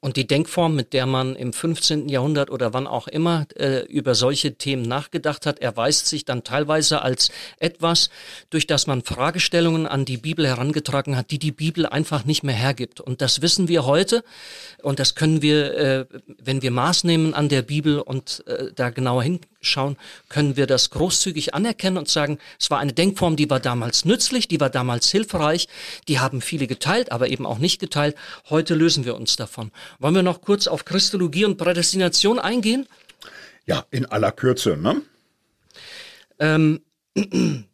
A: Und die Denkform, mit der man im 15. Jahrhundert oder wann auch immer äh, über solche Themen nachgedacht hat, erweist sich dann teilweise als etwas, durch das man Fragestellungen an die Bibel herangetragen hat, die die Bibel einfach nicht mehr hergibt. Und das wissen wir heute und das können wir, äh, wenn wir Maß nehmen an der Bibel und äh, da genauer hin schauen, können wir das großzügig anerkennen und sagen, es war eine Denkform, die war damals nützlich, die war damals hilfreich, die haben viele geteilt, aber eben auch nicht geteilt. Heute lösen wir uns davon. Wollen wir noch kurz auf Christologie und Prädestination eingehen?
B: Ja, in aller Kürze, ne?
A: Ähm, <clears throat>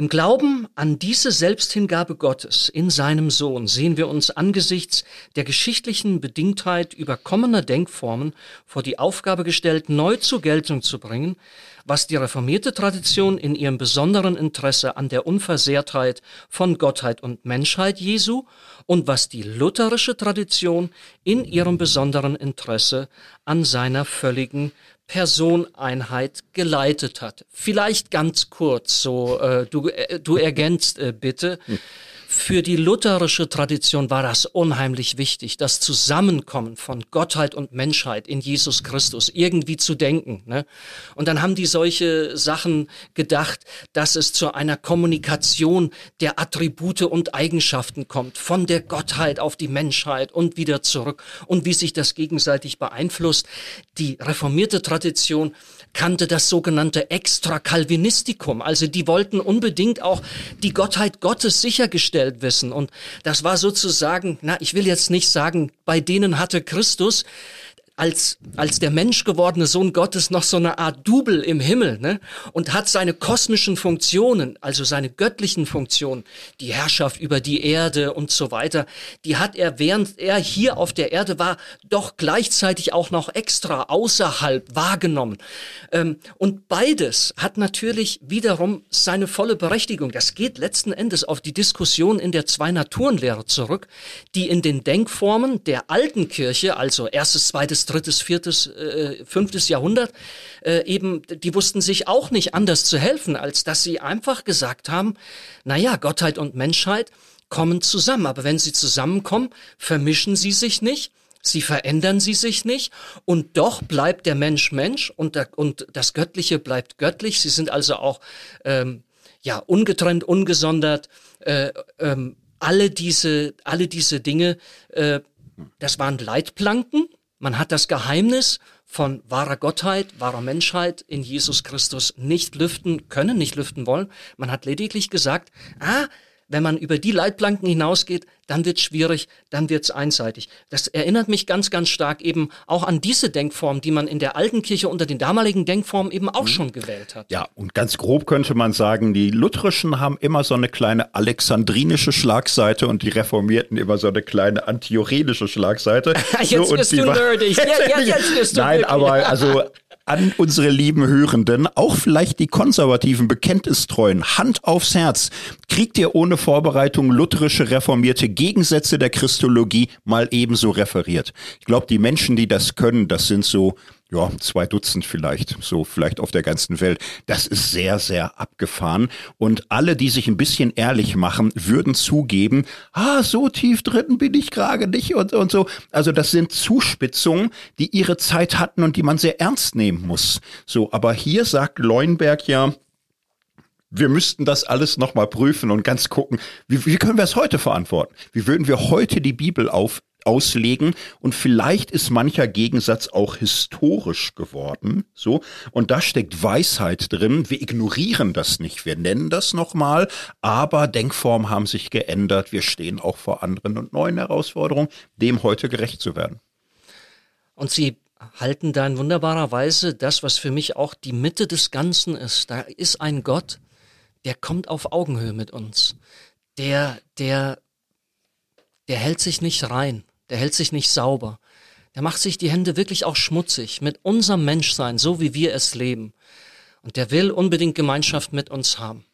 A: Im Glauben an diese Selbsthingabe Gottes in seinem Sohn sehen wir uns angesichts der geschichtlichen Bedingtheit überkommener Denkformen vor die Aufgabe gestellt, neu zur Geltung zu bringen, was die reformierte Tradition in ihrem besonderen Interesse an der Unversehrtheit von Gottheit und Menschheit Jesu und was die lutherische Tradition in ihrem besonderen Interesse an seiner völligen Personeinheit geleitet hat. Vielleicht ganz kurz, so äh, du, äh, du ergänzt äh, bitte. Hm. Für die lutherische Tradition war das unheimlich wichtig, das Zusammenkommen von Gottheit und Menschheit in Jesus Christus irgendwie zu denken. Ne? Und dann haben die solche Sachen gedacht, dass es zu einer Kommunikation der Attribute und Eigenschaften kommt, von der Gottheit auf die Menschheit und wieder zurück und wie sich das gegenseitig beeinflusst. Die reformierte Tradition kannte das sogenannte Extra-Calvinistikum. Also die wollten unbedingt auch die Gottheit Gottes sichergestellt wissen. Und das war sozusagen, na, ich will jetzt nicht sagen, bei denen hatte Christus als, als der Mensch gewordene Sohn Gottes noch so eine Art Double im Himmel ne? und hat seine kosmischen Funktionen, also seine göttlichen Funktionen, die Herrschaft über die Erde und so weiter, die hat er, während er hier auf der Erde war, doch gleichzeitig auch noch extra außerhalb wahrgenommen. Ähm, und beides hat natürlich wiederum seine volle Berechtigung. Das geht letzten Endes auf die Diskussion in der Zwei-Naturen-Lehre zurück, die in den Denkformen der alten Kirche, also erstes, zweites, drittes, viertes, äh, fünftes Jahrhundert, äh, eben, die wussten sich auch nicht anders zu helfen, als dass sie einfach gesagt haben, na ja, Gottheit und Menschheit kommen zusammen, aber wenn sie zusammenkommen, vermischen sie sich nicht, Sie verändern sie sich nicht und doch bleibt der Mensch Mensch und, der, und das Göttliche bleibt göttlich. Sie sind also auch ähm, ja ungetrennt, ungesondert. Äh, ähm, alle diese alle diese Dinge, äh, das waren Leitplanken man hat das Geheimnis von wahrer Gottheit, wahrer Menschheit in Jesus Christus nicht lüften können, nicht lüften wollen. Man hat lediglich gesagt, ah, wenn man über die Leitplanken hinausgeht, dann wird schwierig, dann wird's einseitig. Das erinnert mich ganz, ganz stark eben auch an diese Denkform, die man in der alten Kirche unter den damaligen Denkformen eben auch mhm. schon gewählt hat.
B: Ja, und ganz grob könnte man sagen, die Lutherischen haben immer so eine kleine alexandrinische Schlagseite und die Reformierten immer so eine kleine antiorenische Schlagseite. <laughs>
A: jetzt so, bist du nerdig. <laughs> Ja, ja, jetzt bist
B: du Nein, aber also <laughs> an unsere lieben Hörenden, auch vielleicht die konservativen Bekenntnistreuen, Hand aufs Herz. Kriegt ihr ohne Vorbereitung lutherische reformierte Gegensätze der Christologie mal ebenso referiert? Ich glaube, die Menschen, die das können, das sind so ja, zwei Dutzend vielleicht, so vielleicht auf der ganzen Welt. Das ist sehr, sehr abgefahren. Und alle, die sich ein bisschen ehrlich machen, würden zugeben, ah, so tief drin bin ich gerade nicht und, und so. Also das sind Zuspitzungen, die ihre Zeit hatten und die man sehr ernst nehmen muss. So, aber hier sagt Leuenberg ja, wir müssten das alles nochmal prüfen und ganz gucken, wie, wie können wir es heute verantworten? Wie würden wir heute die Bibel auf, auslegen und vielleicht ist mancher Gegensatz auch historisch geworden, so und da steckt Weisheit drin. Wir ignorieren das nicht, wir nennen das nochmal, aber Denkformen haben sich geändert. Wir stehen auch vor anderen und neuen Herausforderungen, dem heute gerecht zu werden.
A: Und Sie halten da in wunderbarer Weise das, was für mich auch die Mitte des Ganzen ist. Da ist ein Gott, der kommt auf Augenhöhe mit uns. Der, der, der hält sich nicht rein der hält sich nicht sauber. Der macht sich die Hände wirklich auch schmutzig mit unserem Menschsein, so wie wir es leben. Und der will unbedingt Gemeinschaft mit uns haben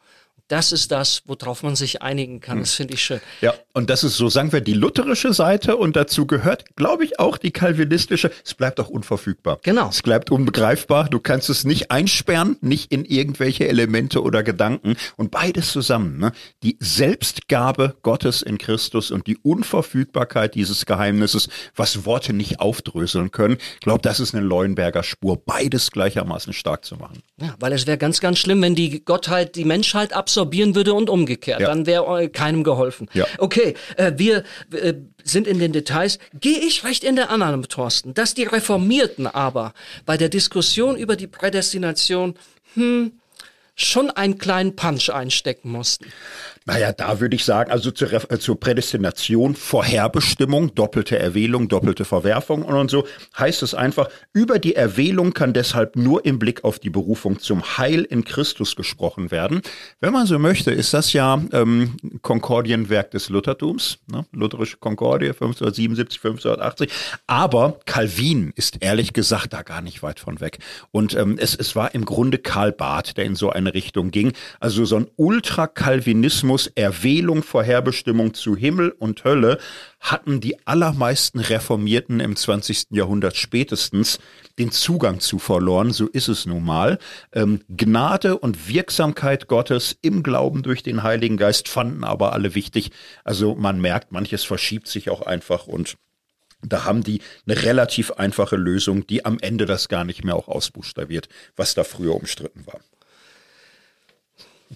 A: das ist das, worauf man sich einigen kann. Das hm. finde ich schön.
B: Ja, und das ist so, sagen wir, die lutherische Seite und dazu gehört, glaube ich, auch die kalvinistische. Es bleibt auch unverfügbar.
A: Genau.
B: Es bleibt unbegreifbar. Du kannst es nicht einsperren, nicht in irgendwelche Elemente oder Gedanken. Und beides zusammen, ne? Die Selbstgabe Gottes in Christus und die Unverfügbarkeit dieses Geheimnisses, was Worte nicht aufdröseln können. Ich glaube, das ist eine Leuenberger Spur, beides gleichermaßen stark zu machen.
A: Ja, weil es wäre ganz, ganz schlimm, wenn die Gottheit die Menschheit abs absorbieren würde und umgekehrt. Ja. Dann wäre keinem geholfen. Ja. Okay, äh, wir äh, sind in den Details. Gehe ich recht in der Annahme, Thorsten, dass die Reformierten aber bei der Diskussion über die Prädestination hm, schon einen kleinen Punch einstecken mussten.
B: Naja, da würde ich sagen, also zur, äh, zur Prädestination, Vorherbestimmung, doppelte Erwählung, doppelte Verwerfung und, so, heißt es einfach, über die Erwählung kann deshalb nur im Blick auf die Berufung zum Heil in Christus gesprochen werden. Wenn man so möchte, ist das ja ähm, Konkordienwerk des Luthertums, ne? lutherische Konkordie 1577, 1580. Aber Calvin ist ehrlich gesagt da gar nicht weit von weg. Und ähm, es, es war im Grunde Karl Barth, der in so eine Richtung ging. Also so ein Ultrakalvinismus Determinismus, Erwählung, Vorherbestimmung zu Himmel und Hölle hatten die allermeisten Reformierten im 20. Jahrhundert spätestens den Zugang zu verloren. So ist es nun mal. Ähm, Gnade und Wirksamkeit Gottes im Glauben durch den Heiligen Geist fanden aber alle wichtig. Also man merkt, manches verschiebt sich auch einfach und da haben die eine relativ einfache Lösung, die am Ende das gar nicht mehr auch ausbuchstabiert, was da früher umstritten war.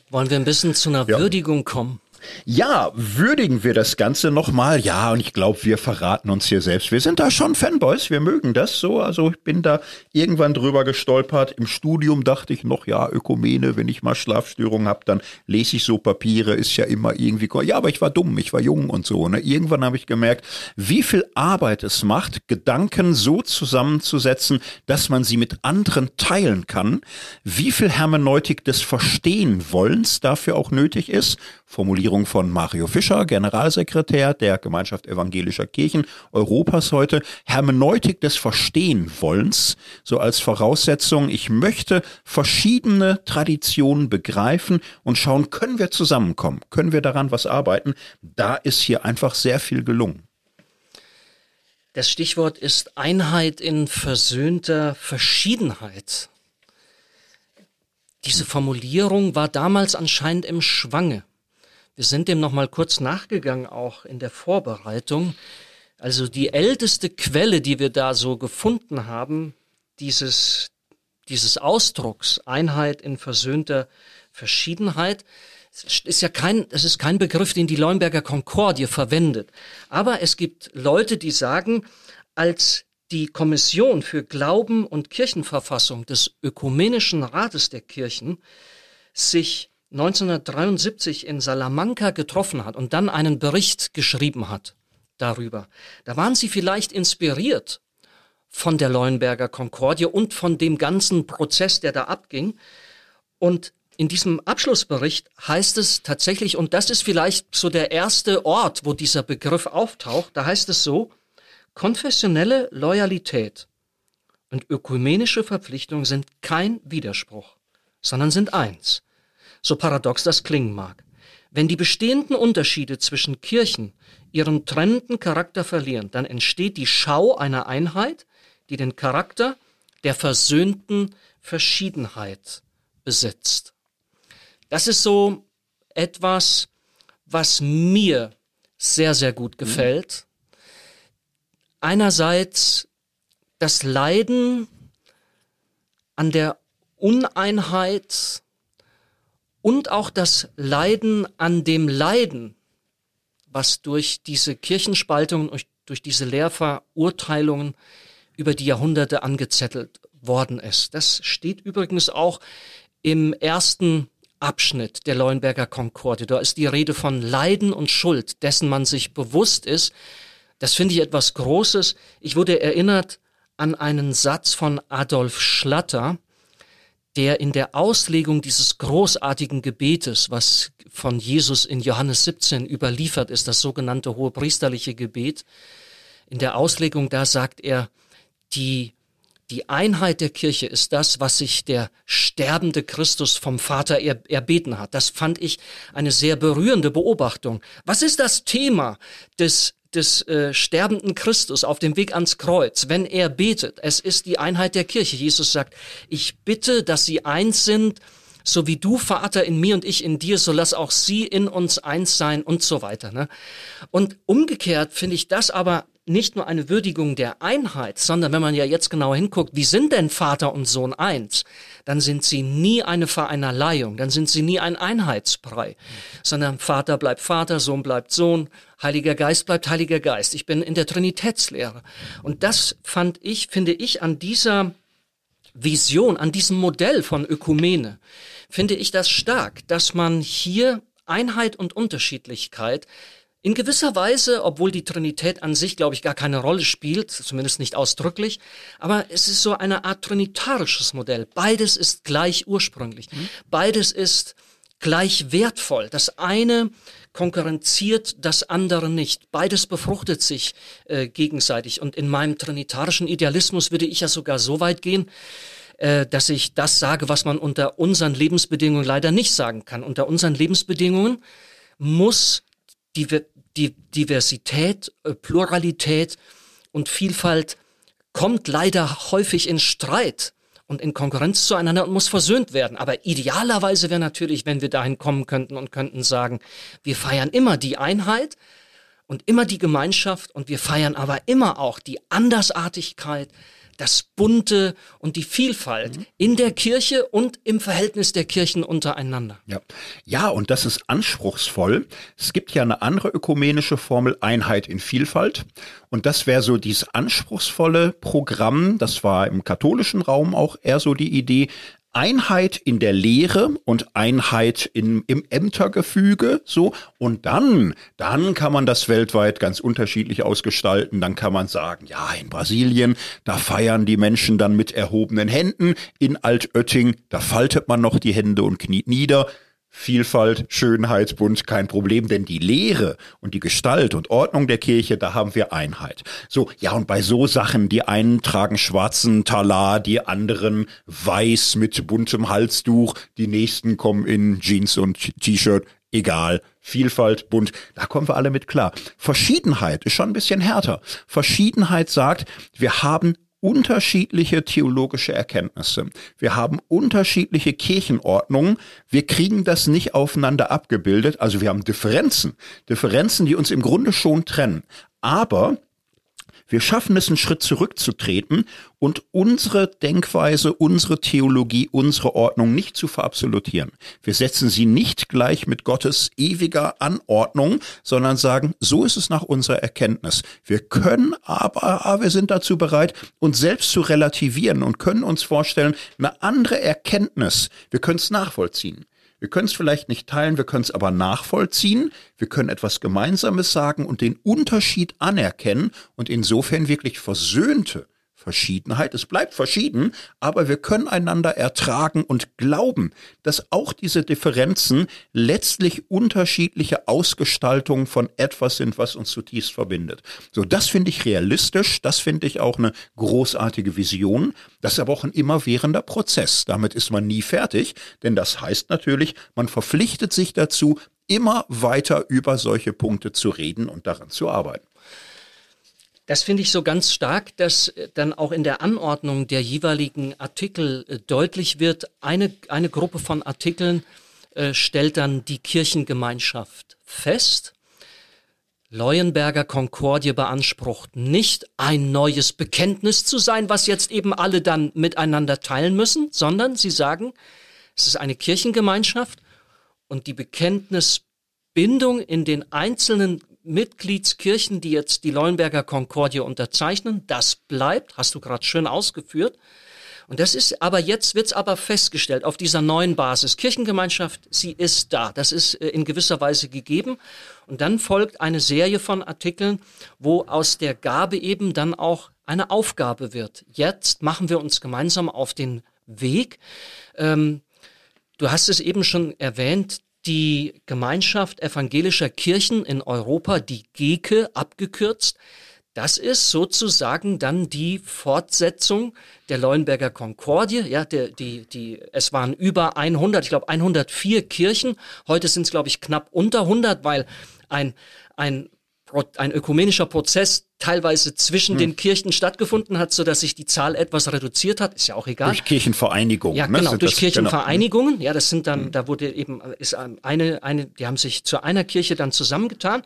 A: Wollen wir ein bisschen zu einer ja. Würdigung kommen?
B: Ja, würdigen wir das Ganze nochmal. Ja, und ich glaube, wir verraten uns hier selbst. Wir sind da schon Fanboys, wir mögen das so. Also ich bin da irgendwann drüber gestolpert. Im Studium dachte ich noch, ja, Ökumene, wenn ich mal Schlafstörungen habe, dann lese ich so Papiere, ist ja immer irgendwie. Ja, aber ich war dumm, ich war jung und so. Ne? Irgendwann habe ich gemerkt, wie viel Arbeit es macht, Gedanken so zusammenzusetzen, dass man sie mit anderen teilen kann, wie viel Hermeneutik des Verstehenwollens dafür auch nötig ist. Formulierung Formulierung von Mario Fischer, Generalsekretär der Gemeinschaft evangelischer Kirchen Europas heute, Hermeneutik des Verstehenwollens, so als Voraussetzung, ich möchte verschiedene Traditionen begreifen und schauen, können wir zusammenkommen, können wir daran was arbeiten. Da ist hier einfach sehr viel gelungen.
A: Das Stichwort ist Einheit in versöhnter Verschiedenheit. Diese Formulierung war damals anscheinend im Schwange. Wir sind dem nochmal kurz nachgegangen, auch in der Vorbereitung. Also die älteste Quelle, die wir da so gefunden haben, dieses, dieses Ausdrucks Einheit in versöhnter Verschiedenheit, ist ja kein, das ist kein Begriff, den die Leuenberger Konkordie verwendet. Aber es gibt Leute, die sagen, als die Kommission für Glauben und Kirchenverfassung des Ökumenischen Rates der Kirchen sich 1973 in Salamanca getroffen hat und dann einen Bericht geschrieben hat darüber, da waren sie vielleicht inspiriert von der Leuenberger Konkordie und von dem ganzen Prozess, der da abging. Und in diesem Abschlussbericht heißt es tatsächlich, und das ist vielleicht so der erste Ort, wo dieser Begriff auftaucht, da heißt es so, konfessionelle Loyalität und ökumenische Verpflichtung sind kein Widerspruch, sondern sind eins. So paradox das klingen mag. Wenn die bestehenden Unterschiede zwischen Kirchen ihren trennenden Charakter verlieren, dann entsteht die Schau einer Einheit, die den Charakter der versöhnten Verschiedenheit besitzt. Das ist so etwas, was mir sehr, sehr gut mhm. gefällt. Einerseits das Leiden an der Uneinheit und auch das Leiden an dem Leiden, was durch diese Kirchenspaltungen, durch diese Lehrverurteilungen über die Jahrhunderte angezettelt worden ist. Das steht übrigens auch im ersten Abschnitt der Leuenberger Konkorde. Da ist die Rede von Leiden und Schuld, dessen man sich bewusst ist. Das finde ich etwas Großes. Ich wurde erinnert an einen Satz von Adolf Schlatter, der in der Auslegung dieses großartigen Gebetes, was von Jesus in Johannes 17 überliefert ist, das sogenannte hohepriesterliche Gebet, in der Auslegung da sagt er, die die Einheit der Kirche ist das, was sich der sterbende Christus vom Vater er, erbeten hat. Das fand ich eine sehr berührende Beobachtung. Was ist das Thema des des äh, sterbenden Christus auf dem Weg ans Kreuz, wenn er betet? Es ist die Einheit der Kirche. Jesus sagt, ich bitte, dass sie eins sind, so wie du, Vater, in mir und ich in dir, so lass auch sie in uns eins sein und so weiter. Ne? Und umgekehrt finde ich das aber nicht nur eine Würdigung der Einheit, sondern wenn man ja jetzt genau hinguckt, wie sind denn Vater und Sohn eins, dann sind sie nie eine Vereinerleihung, dann sind sie nie ein Einheitsbrei, sondern Vater bleibt Vater, Sohn bleibt Sohn, Heiliger Geist bleibt Heiliger Geist. Ich bin in der Trinitätslehre. Und das fand ich, finde ich, an dieser Vision, an diesem Modell von Ökumene, finde ich das stark, dass man hier Einheit und Unterschiedlichkeit in gewisser Weise, obwohl die Trinität an sich, glaube ich, gar keine Rolle spielt, zumindest nicht ausdrücklich, aber es ist so eine Art trinitarisches Modell. Beides ist gleich ursprünglich. Mhm. Beides ist gleich wertvoll. Das eine konkurrenziert das andere nicht. Beides befruchtet sich äh, gegenseitig. Und in meinem trinitarischen Idealismus würde ich ja sogar so weit gehen, äh, dass ich das sage, was man unter unseren Lebensbedingungen leider nicht sagen kann. Unter unseren Lebensbedingungen muss Diversität, äh, Pluralität und Vielfalt kommt leider häufig in Streit und in Konkurrenz zueinander und muss versöhnt werden. Aber idealerweise wäre natürlich, wenn wir dahin kommen könnten und könnten sagen, wir feiern immer die Einheit und immer die Gemeinschaft und wir feiern aber immer auch die Andersartigkeit, das Bunte und die Vielfalt mhm. in der Kirche und im Verhältnis der Kirchen untereinander.
B: Ja. ja, und das ist anspruchsvoll. Es gibt ja eine andere ökumenische Formel Einheit in Vielfalt. Und das wäre so dieses anspruchsvolle Programm, das war im katholischen Raum auch eher so die Idee, Einheit in der Lehre und Einheit in, im Ämtergefüge, so. Und dann, dann kann man das weltweit ganz unterschiedlich ausgestalten. Dann kann man sagen, ja, in Brasilien, da feiern die Menschen dann mit erhobenen Händen. In Altötting, da faltet man noch die Hände und kniet nieder. Vielfalt, Schönheit, Bunt, kein Problem, denn die Lehre und die Gestalt und Ordnung der Kirche, da haben wir Einheit. So, ja, und bei so Sachen, die einen tragen schwarzen Talar, die anderen weiß mit buntem Halstuch, die nächsten kommen in Jeans und T-Shirt, egal. Vielfalt, bunt, da kommen wir alle mit klar. Verschiedenheit ist schon ein bisschen härter. Verschiedenheit sagt, wir haben unterschiedliche theologische Erkenntnisse. Wir haben unterschiedliche Kirchenordnungen. Wir kriegen das nicht aufeinander abgebildet. Also wir haben Differenzen. Differenzen, die uns im Grunde schon trennen. Aber wir schaffen es, einen Schritt zurückzutreten und unsere Denkweise, unsere Theologie, unsere Ordnung nicht zu verabsolutieren. Wir setzen sie nicht gleich mit Gottes ewiger Anordnung, sondern sagen, so ist es nach unserer Erkenntnis. Wir können aber, aber wir sind dazu bereit, uns selbst zu relativieren und können uns vorstellen, eine andere Erkenntnis, wir können es nachvollziehen. Wir können es vielleicht nicht teilen, wir können es aber nachvollziehen, wir können etwas Gemeinsames sagen und den Unterschied anerkennen und insofern wirklich versöhnte Verschiedenheit. Es bleibt verschieden, aber wir können einander ertragen und glauben, dass auch diese Differenzen letztlich unterschiedliche Ausgestaltungen von etwas sind, was uns zutiefst verbindet. So, das finde ich realistisch, das finde ich auch eine großartige Vision. Das ist aber auch ein immerwährender Prozess. Damit ist man nie fertig, denn das heißt natürlich, man verpflichtet sich dazu, immer weiter über solche Punkte zu reden und daran zu arbeiten.
A: Das finde ich so ganz stark, dass äh, dann auch in der Anordnung der jeweiligen Artikel äh, deutlich wird, eine, eine Gruppe von Artikeln äh, stellt dann die Kirchengemeinschaft fest. Leuenberger Konkordie beansprucht nicht ein neues Bekenntnis zu sein, was jetzt eben alle dann miteinander teilen müssen, sondern sie sagen, es ist eine Kirchengemeinschaft und die Bekenntnisbindung in den einzelnen Mitgliedskirchen, die jetzt die Leuenberger Konkordie unterzeichnen. Das bleibt, hast du gerade schön ausgeführt. Und das ist, aber jetzt wird's aber festgestellt auf dieser neuen Basis. Kirchengemeinschaft, sie ist da. Das ist äh, in gewisser Weise gegeben. Und dann folgt eine Serie von Artikeln, wo aus der Gabe eben dann auch eine Aufgabe wird. Jetzt machen wir uns gemeinsam auf den Weg. Ähm, du hast es eben schon erwähnt, die Gemeinschaft evangelischer Kirchen in Europa, die GEKE abgekürzt, das ist sozusagen dann die Fortsetzung der Leuenberger Konkordie. Ja, der, die, die, es waren über 100, ich glaube 104 Kirchen. Heute sind es, glaube ich, knapp unter 100, weil ein, ein, ein ökumenischer Prozess teilweise zwischen hm. den Kirchen stattgefunden hat, so dass sich die Zahl etwas reduziert hat, ist ja auch egal.
B: Durch Kirchenvereinigungen.
A: Ja, ne? genau, durch das, Kirchenvereinigungen. Genau. Ja, das sind dann, hm. da wurde eben, ist eine, eine, die haben sich zu einer Kirche dann zusammengetan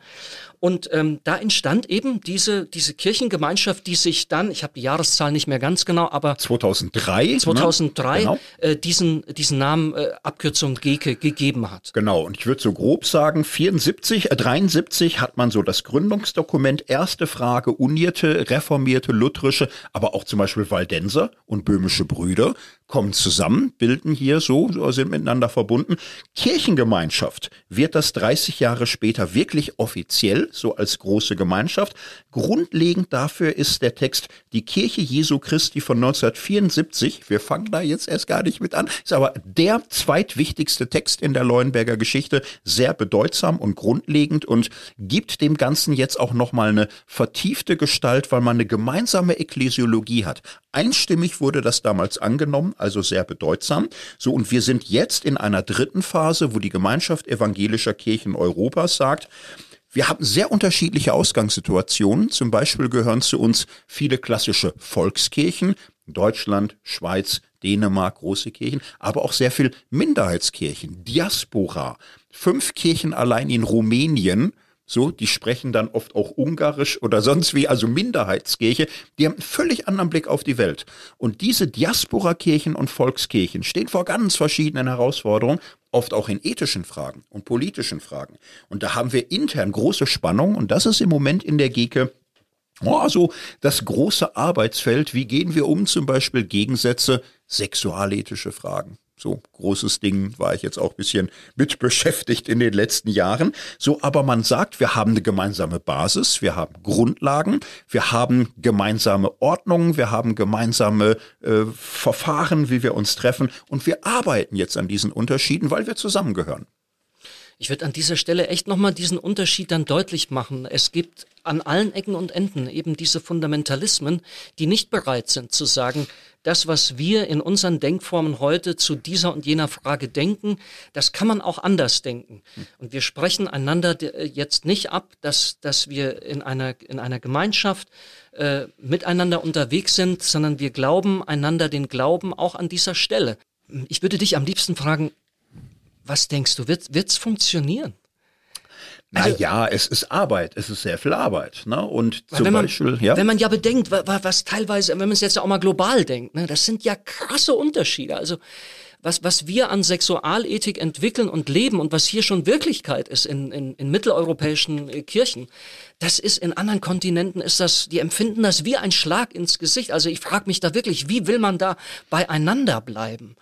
A: und ähm, da entstand eben diese, diese Kirchengemeinschaft, die sich dann, ich habe die Jahreszahl nicht mehr ganz genau, aber
B: 2003,
A: 2003 ne? genau. äh, diesen, diesen Namen äh, Abkürzung GEKE gegeben hat.
B: Genau, und ich würde so grob sagen, 74, äh, 73 hat man so das Gründungsdokument, erste Frage, unierte, reformierte, lutherische, aber auch zum Beispiel Waldenser und böhmische Brüder kommen zusammen, bilden hier so, sind miteinander verbunden. Kirchengemeinschaft wird das 30 Jahre später wirklich offiziell, so als große Gemeinschaft. Grundlegend dafür ist der Text Die Kirche Jesu Christi von 1974. Wir fangen da jetzt erst gar nicht mit an, ist aber der zweitwichtigste Text in der Leuenberger Geschichte, sehr bedeutsam und grundlegend und gibt dem Ganzen jetzt auch nochmal eine vertiefte Gestalt, weil man eine gemeinsame Ekklesiologie hat. Einstimmig wurde das damals angenommen, also sehr bedeutsam. So, und wir sind jetzt in einer dritten Phase, wo die Gemeinschaft evangelischer Kirchen Europas sagt, wir haben sehr unterschiedliche Ausgangssituationen. Zum Beispiel gehören zu uns viele klassische Volkskirchen, Deutschland, Schweiz, Dänemark, große Kirchen, aber auch sehr viel Minderheitskirchen, Diaspora. Fünf Kirchen allein in Rumänien so, die sprechen dann oft auch Ungarisch oder sonst wie, also Minderheitskirche. Die haben einen völlig anderen Blick auf die Welt. Und diese Diaspora-Kirchen und Volkskirchen stehen vor ganz verschiedenen Herausforderungen, oft auch in ethischen Fragen und politischen Fragen. Und da haben wir intern große Spannung und das ist im Moment in der GEKE Oh, so das große Arbeitsfeld, wie gehen wir um, zum Beispiel Gegensätze, sexualethische Fragen. So großes Ding war ich jetzt auch bisschen mit beschäftigt in den letzten Jahren. So, aber man sagt, wir haben eine gemeinsame Basis, wir haben Grundlagen, wir haben gemeinsame Ordnungen, wir haben gemeinsame äh, Verfahren, wie wir uns treffen und wir arbeiten jetzt an diesen Unterschieden, weil wir zusammengehören.
A: Ich würde an dieser Stelle echt nochmal diesen Unterschied dann deutlich machen. Es gibt an allen Ecken und Enden eben diese Fundamentalismen, die nicht bereit sind zu sagen, das, was wir in unseren Denkformen heute zu dieser und jener Frage denken, das kann man auch anders denken. Und wir sprechen einander jetzt nicht ab, dass, dass wir in einer, in einer Gemeinschaft äh, miteinander unterwegs sind, sondern wir glauben einander den Glauben auch an dieser Stelle. Ich würde dich am liebsten fragen, was denkst du, wird es funktionieren?
B: Also, naja, es ist Arbeit, es ist sehr viel Arbeit. Ne? Und
A: zum wenn man, Beispiel, ja. Wenn man ja bedenkt, was, was teilweise, wenn man es jetzt auch mal global denkt, ne, das sind ja krasse Unterschiede. Also was, was wir an Sexualethik entwickeln und leben und was hier schon Wirklichkeit ist in, in, in mitteleuropäischen äh, Kirchen, das ist in anderen Kontinenten, ist das, die empfinden das wie ein Schlag ins Gesicht. Also ich frage mich da wirklich, wie will man da beieinander bleiben?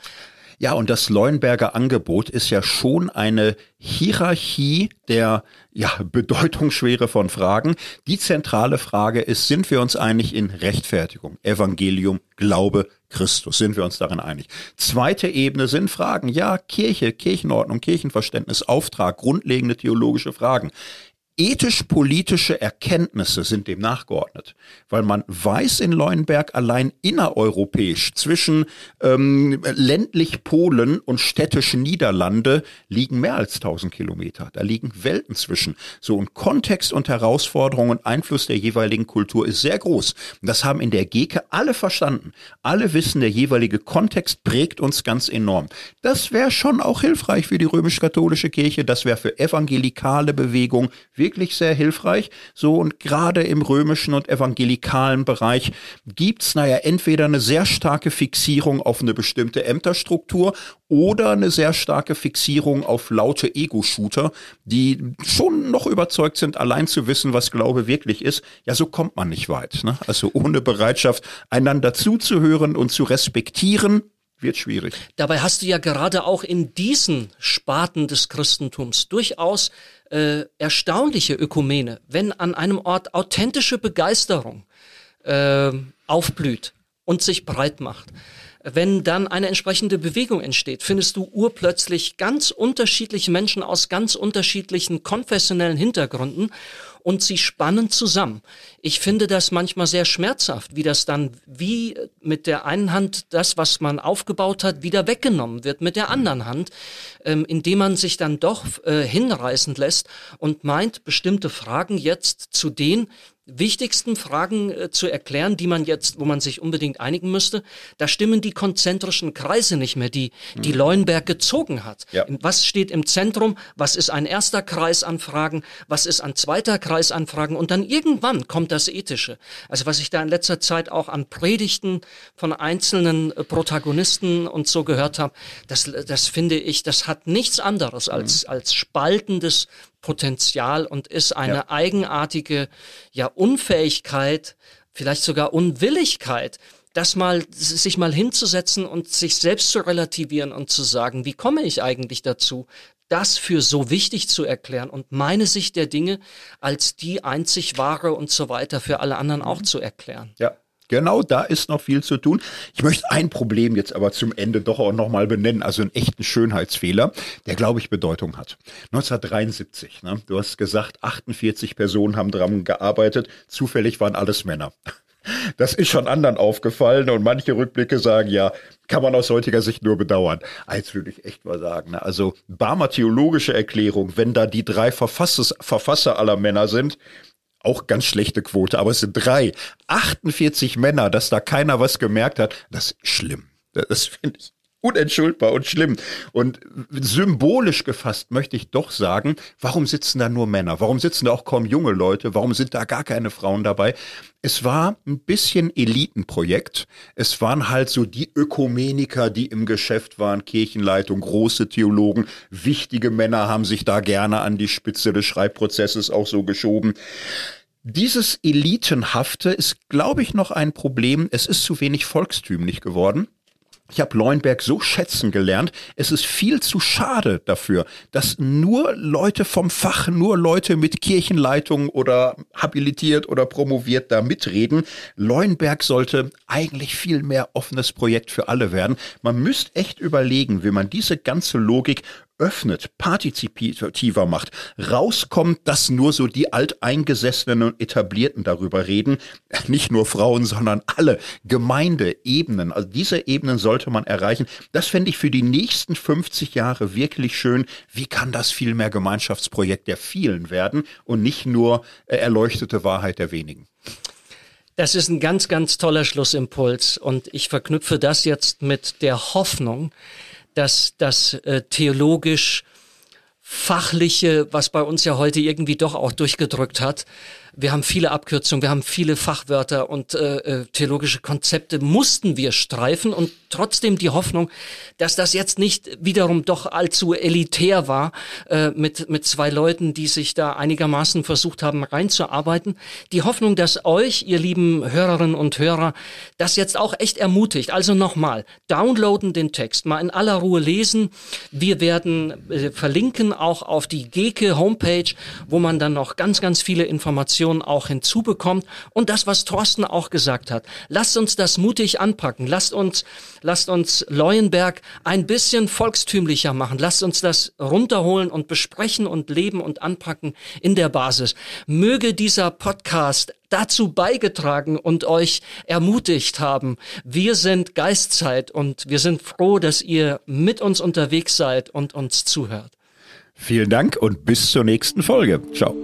B: Ja, und das Leuenberger Angebot ist ja schon eine Hierarchie der ja, Bedeutungsschwere von Fragen. Die zentrale Frage ist, sind wir uns einig in Rechtfertigung, Evangelium, Glaube, Christus? Sind wir uns darin einig? Zweite Ebene sind Fragen, ja, Kirche, Kirchenordnung, Kirchenverständnis, Auftrag, grundlegende theologische Fragen. Ethisch-politische Erkenntnisse sind dem nachgeordnet, weil man weiß in Leuenberg allein innereuropäisch zwischen ähm, ländlich Polen und städtisch Niederlande liegen mehr als 1000 Kilometer. Da liegen Welten zwischen. So und Kontext und Herausforderung und Einfluss der jeweiligen Kultur ist sehr groß. Das haben in der Geke alle verstanden. Alle wissen, der jeweilige Kontext prägt uns ganz enorm. Das wäre schon auch hilfreich für die römisch-katholische Kirche. Das wäre für evangelikale Bewegung wirklich sehr hilfreich. So und gerade im römischen und evangelikalen Bereich gibt's naja entweder eine sehr starke Fixierung auf eine bestimmte Ämterstruktur oder eine sehr starke Fixierung auf laute Ego-Shooter, die schon noch überzeugt sind, allein zu wissen, was Glaube wirklich ist. Ja, so kommt man nicht weit. Ne? Also ohne Bereitschaft, einander zuzuhören und zu respektieren, wird schwierig.
A: Dabei hast du ja gerade auch in diesen Sparten des Christentums durchaus äh, erstaunliche Ökumene, wenn an einem Ort authentische Begeisterung äh, aufblüht und sich breit macht. Wenn dann eine entsprechende Bewegung entsteht, findest du urplötzlich ganz unterschiedliche Menschen aus ganz unterschiedlichen konfessionellen Hintergründen und sie spannen zusammen. Ich finde das manchmal sehr schmerzhaft, wie das dann wie mit der einen Hand das, was man aufgebaut hat, wieder weggenommen wird mit der anderen Hand, ähm, indem man sich dann doch äh, hinreißen lässt und meint, bestimmte Fragen jetzt zu den wichtigsten Fragen äh, zu erklären, die man jetzt, wo man sich unbedingt einigen müsste, da stimmen die konzentrischen Kreise nicht mehr, die die mhm. Leuenberg gezogen hat. Ja. Was steht im Zentrum? Was ist ein erster Kreis an Fragen? Was ist ein zweiter Kreis an Fragen? Und dann irgendwann kommt das Ethische. Also was ich da in letzter Zeit auch an Predigten von einzelnen äh, Protagonisten und so gehört habe, das, das finde ich, das hat nichts anderes als, mhm. als spaltendes Potenzial und ist eine ja. eigenartige ja Unfähigkeit, vielleicht sogar Unwilligkeit, das mal sich mal hinzusetzen und sich selbst zu relativieren und zu sagen, wie komme ich eigentlich dazu, das für so wichtig zu erklären und meine Sicht der Dinge als die einzig wahre und so weiter für alle anderen auch mhm. zu erklären.
B: Ja, Genau, da ist noch viel zu tun. Ich möchte ein Problem jetzt aber zum Ende doch auch nochmal benennen, also einen echten Schönheitsfehler, der, glaube ich, Bedeutung hat. 1973, ne? du hast gesagt, 48 Personen haben dran gearbeitet, zufällig waren alles Männer. Das ist schon anderen aufgefallen und manche Rückblicke sagen, ja, kann man aus heutiger Sicht nur bedauern. Jetzt würde ich echt mal sagen, ne? also Barmer theologische Erklärung, wenn da die drei Verfasser aller Männer sind, auch ganz schlechte Quote, aber es sind drei. 48 Männer, dass da keiner was gemerkt hat, das ist schlimm. Das finde ich unentschuldbar und schlimm. Und symbolisch gefasst möchte ich doch sagen, warum sitzen da nur Männer? Warum sitzen da auch kaum junge Leute? Warum sind da gar keine Frauen dabei? Es war ein bisschen Elitenprojekt. Es waren halt so die Ökumeniker, die im Geschäft waren, Kirchenleitung, große Theologen, wichtige Männer haben sich da gerne an die Spitze des Schreibprozesses auch so geschoben. Dieses Elitenhafte ist, glaube ich, noch ein Problem. Es ist zu wenig volkstümlich geworden. Ich habe Leuenberg so schätzen gelernt. Es ist viel zu schade dafür, dass nur Leute vom Fach, nur Leute mit Kirchenleitung oder habilitiert oder promoviert da mitreden. Leuenberg sollte eigentlich viel mehr offenes Projekt für alle werden. Man müsste echt überlegen, wie man diese ganze Logik öffnet, partizipativer macht, rauskommt, dass nur so die Alteingesessenen und Etablierten darüber reden, <laughs> nicht nur Frauen, sondern alle Gemeindeebenen. Also diese Ebenen sollte man erreichen. Das fände ich für die nächsten 50 Jahre wirklich schön. Wie kann das viel mehr Gemeinschaftsprojekt der vielen werden und nicht nur äh, erleuchtete Wahrheit der wenigen?
A: Das ist ein ganz, ganz toller Schlussimpuls und ich verknüpfe das jetzt mit der Hoffnung, dass das äh, theologisch fachliche, was bei uns ja heute irgendwie doch auch durchgedrückt hat, wir haben viele Abkürzungen, wir haben viele Fachwörter und äh, äh, theologische Konzepte mussten wir streifen und trotzdem die Hoffnung, dass das jetzt nicht wiederum doch allzu elitär war äh, mit, mit zwei Leuten, die sich da einigermaßen versucht haben reinzuarbeiten. Die Hoffnung, dass euch, ihr lieben Hörerinnen und Hörer, das jetzt auch echt ermutigt. Also nochmal, downloaden den Text, mal in aller Ruhe lesen. Wir werden äh, verlinken auch auf die Geke Homepage, wo man dann noch ganz, ganz viele Informationen auch hinzubekommt. Und das, was Thorsten auch gesagt hat. Lasst uns das mutig anpacken. Lasst uns, lasst uns Leuenberg ein bisschen volkstümlicher machen. Lasst uns das runterholen und besprechen und leben und anpacken in der Basis. Möge dieser Podcast dazu beigetragen und euch ermutigt haben. Wir sind Geistzeit und wir sind froh, dass ihr mit uns unterwegs seid und uns zuhört.
B: Vielen Dank und bis zur nächsten Folge. Ciao.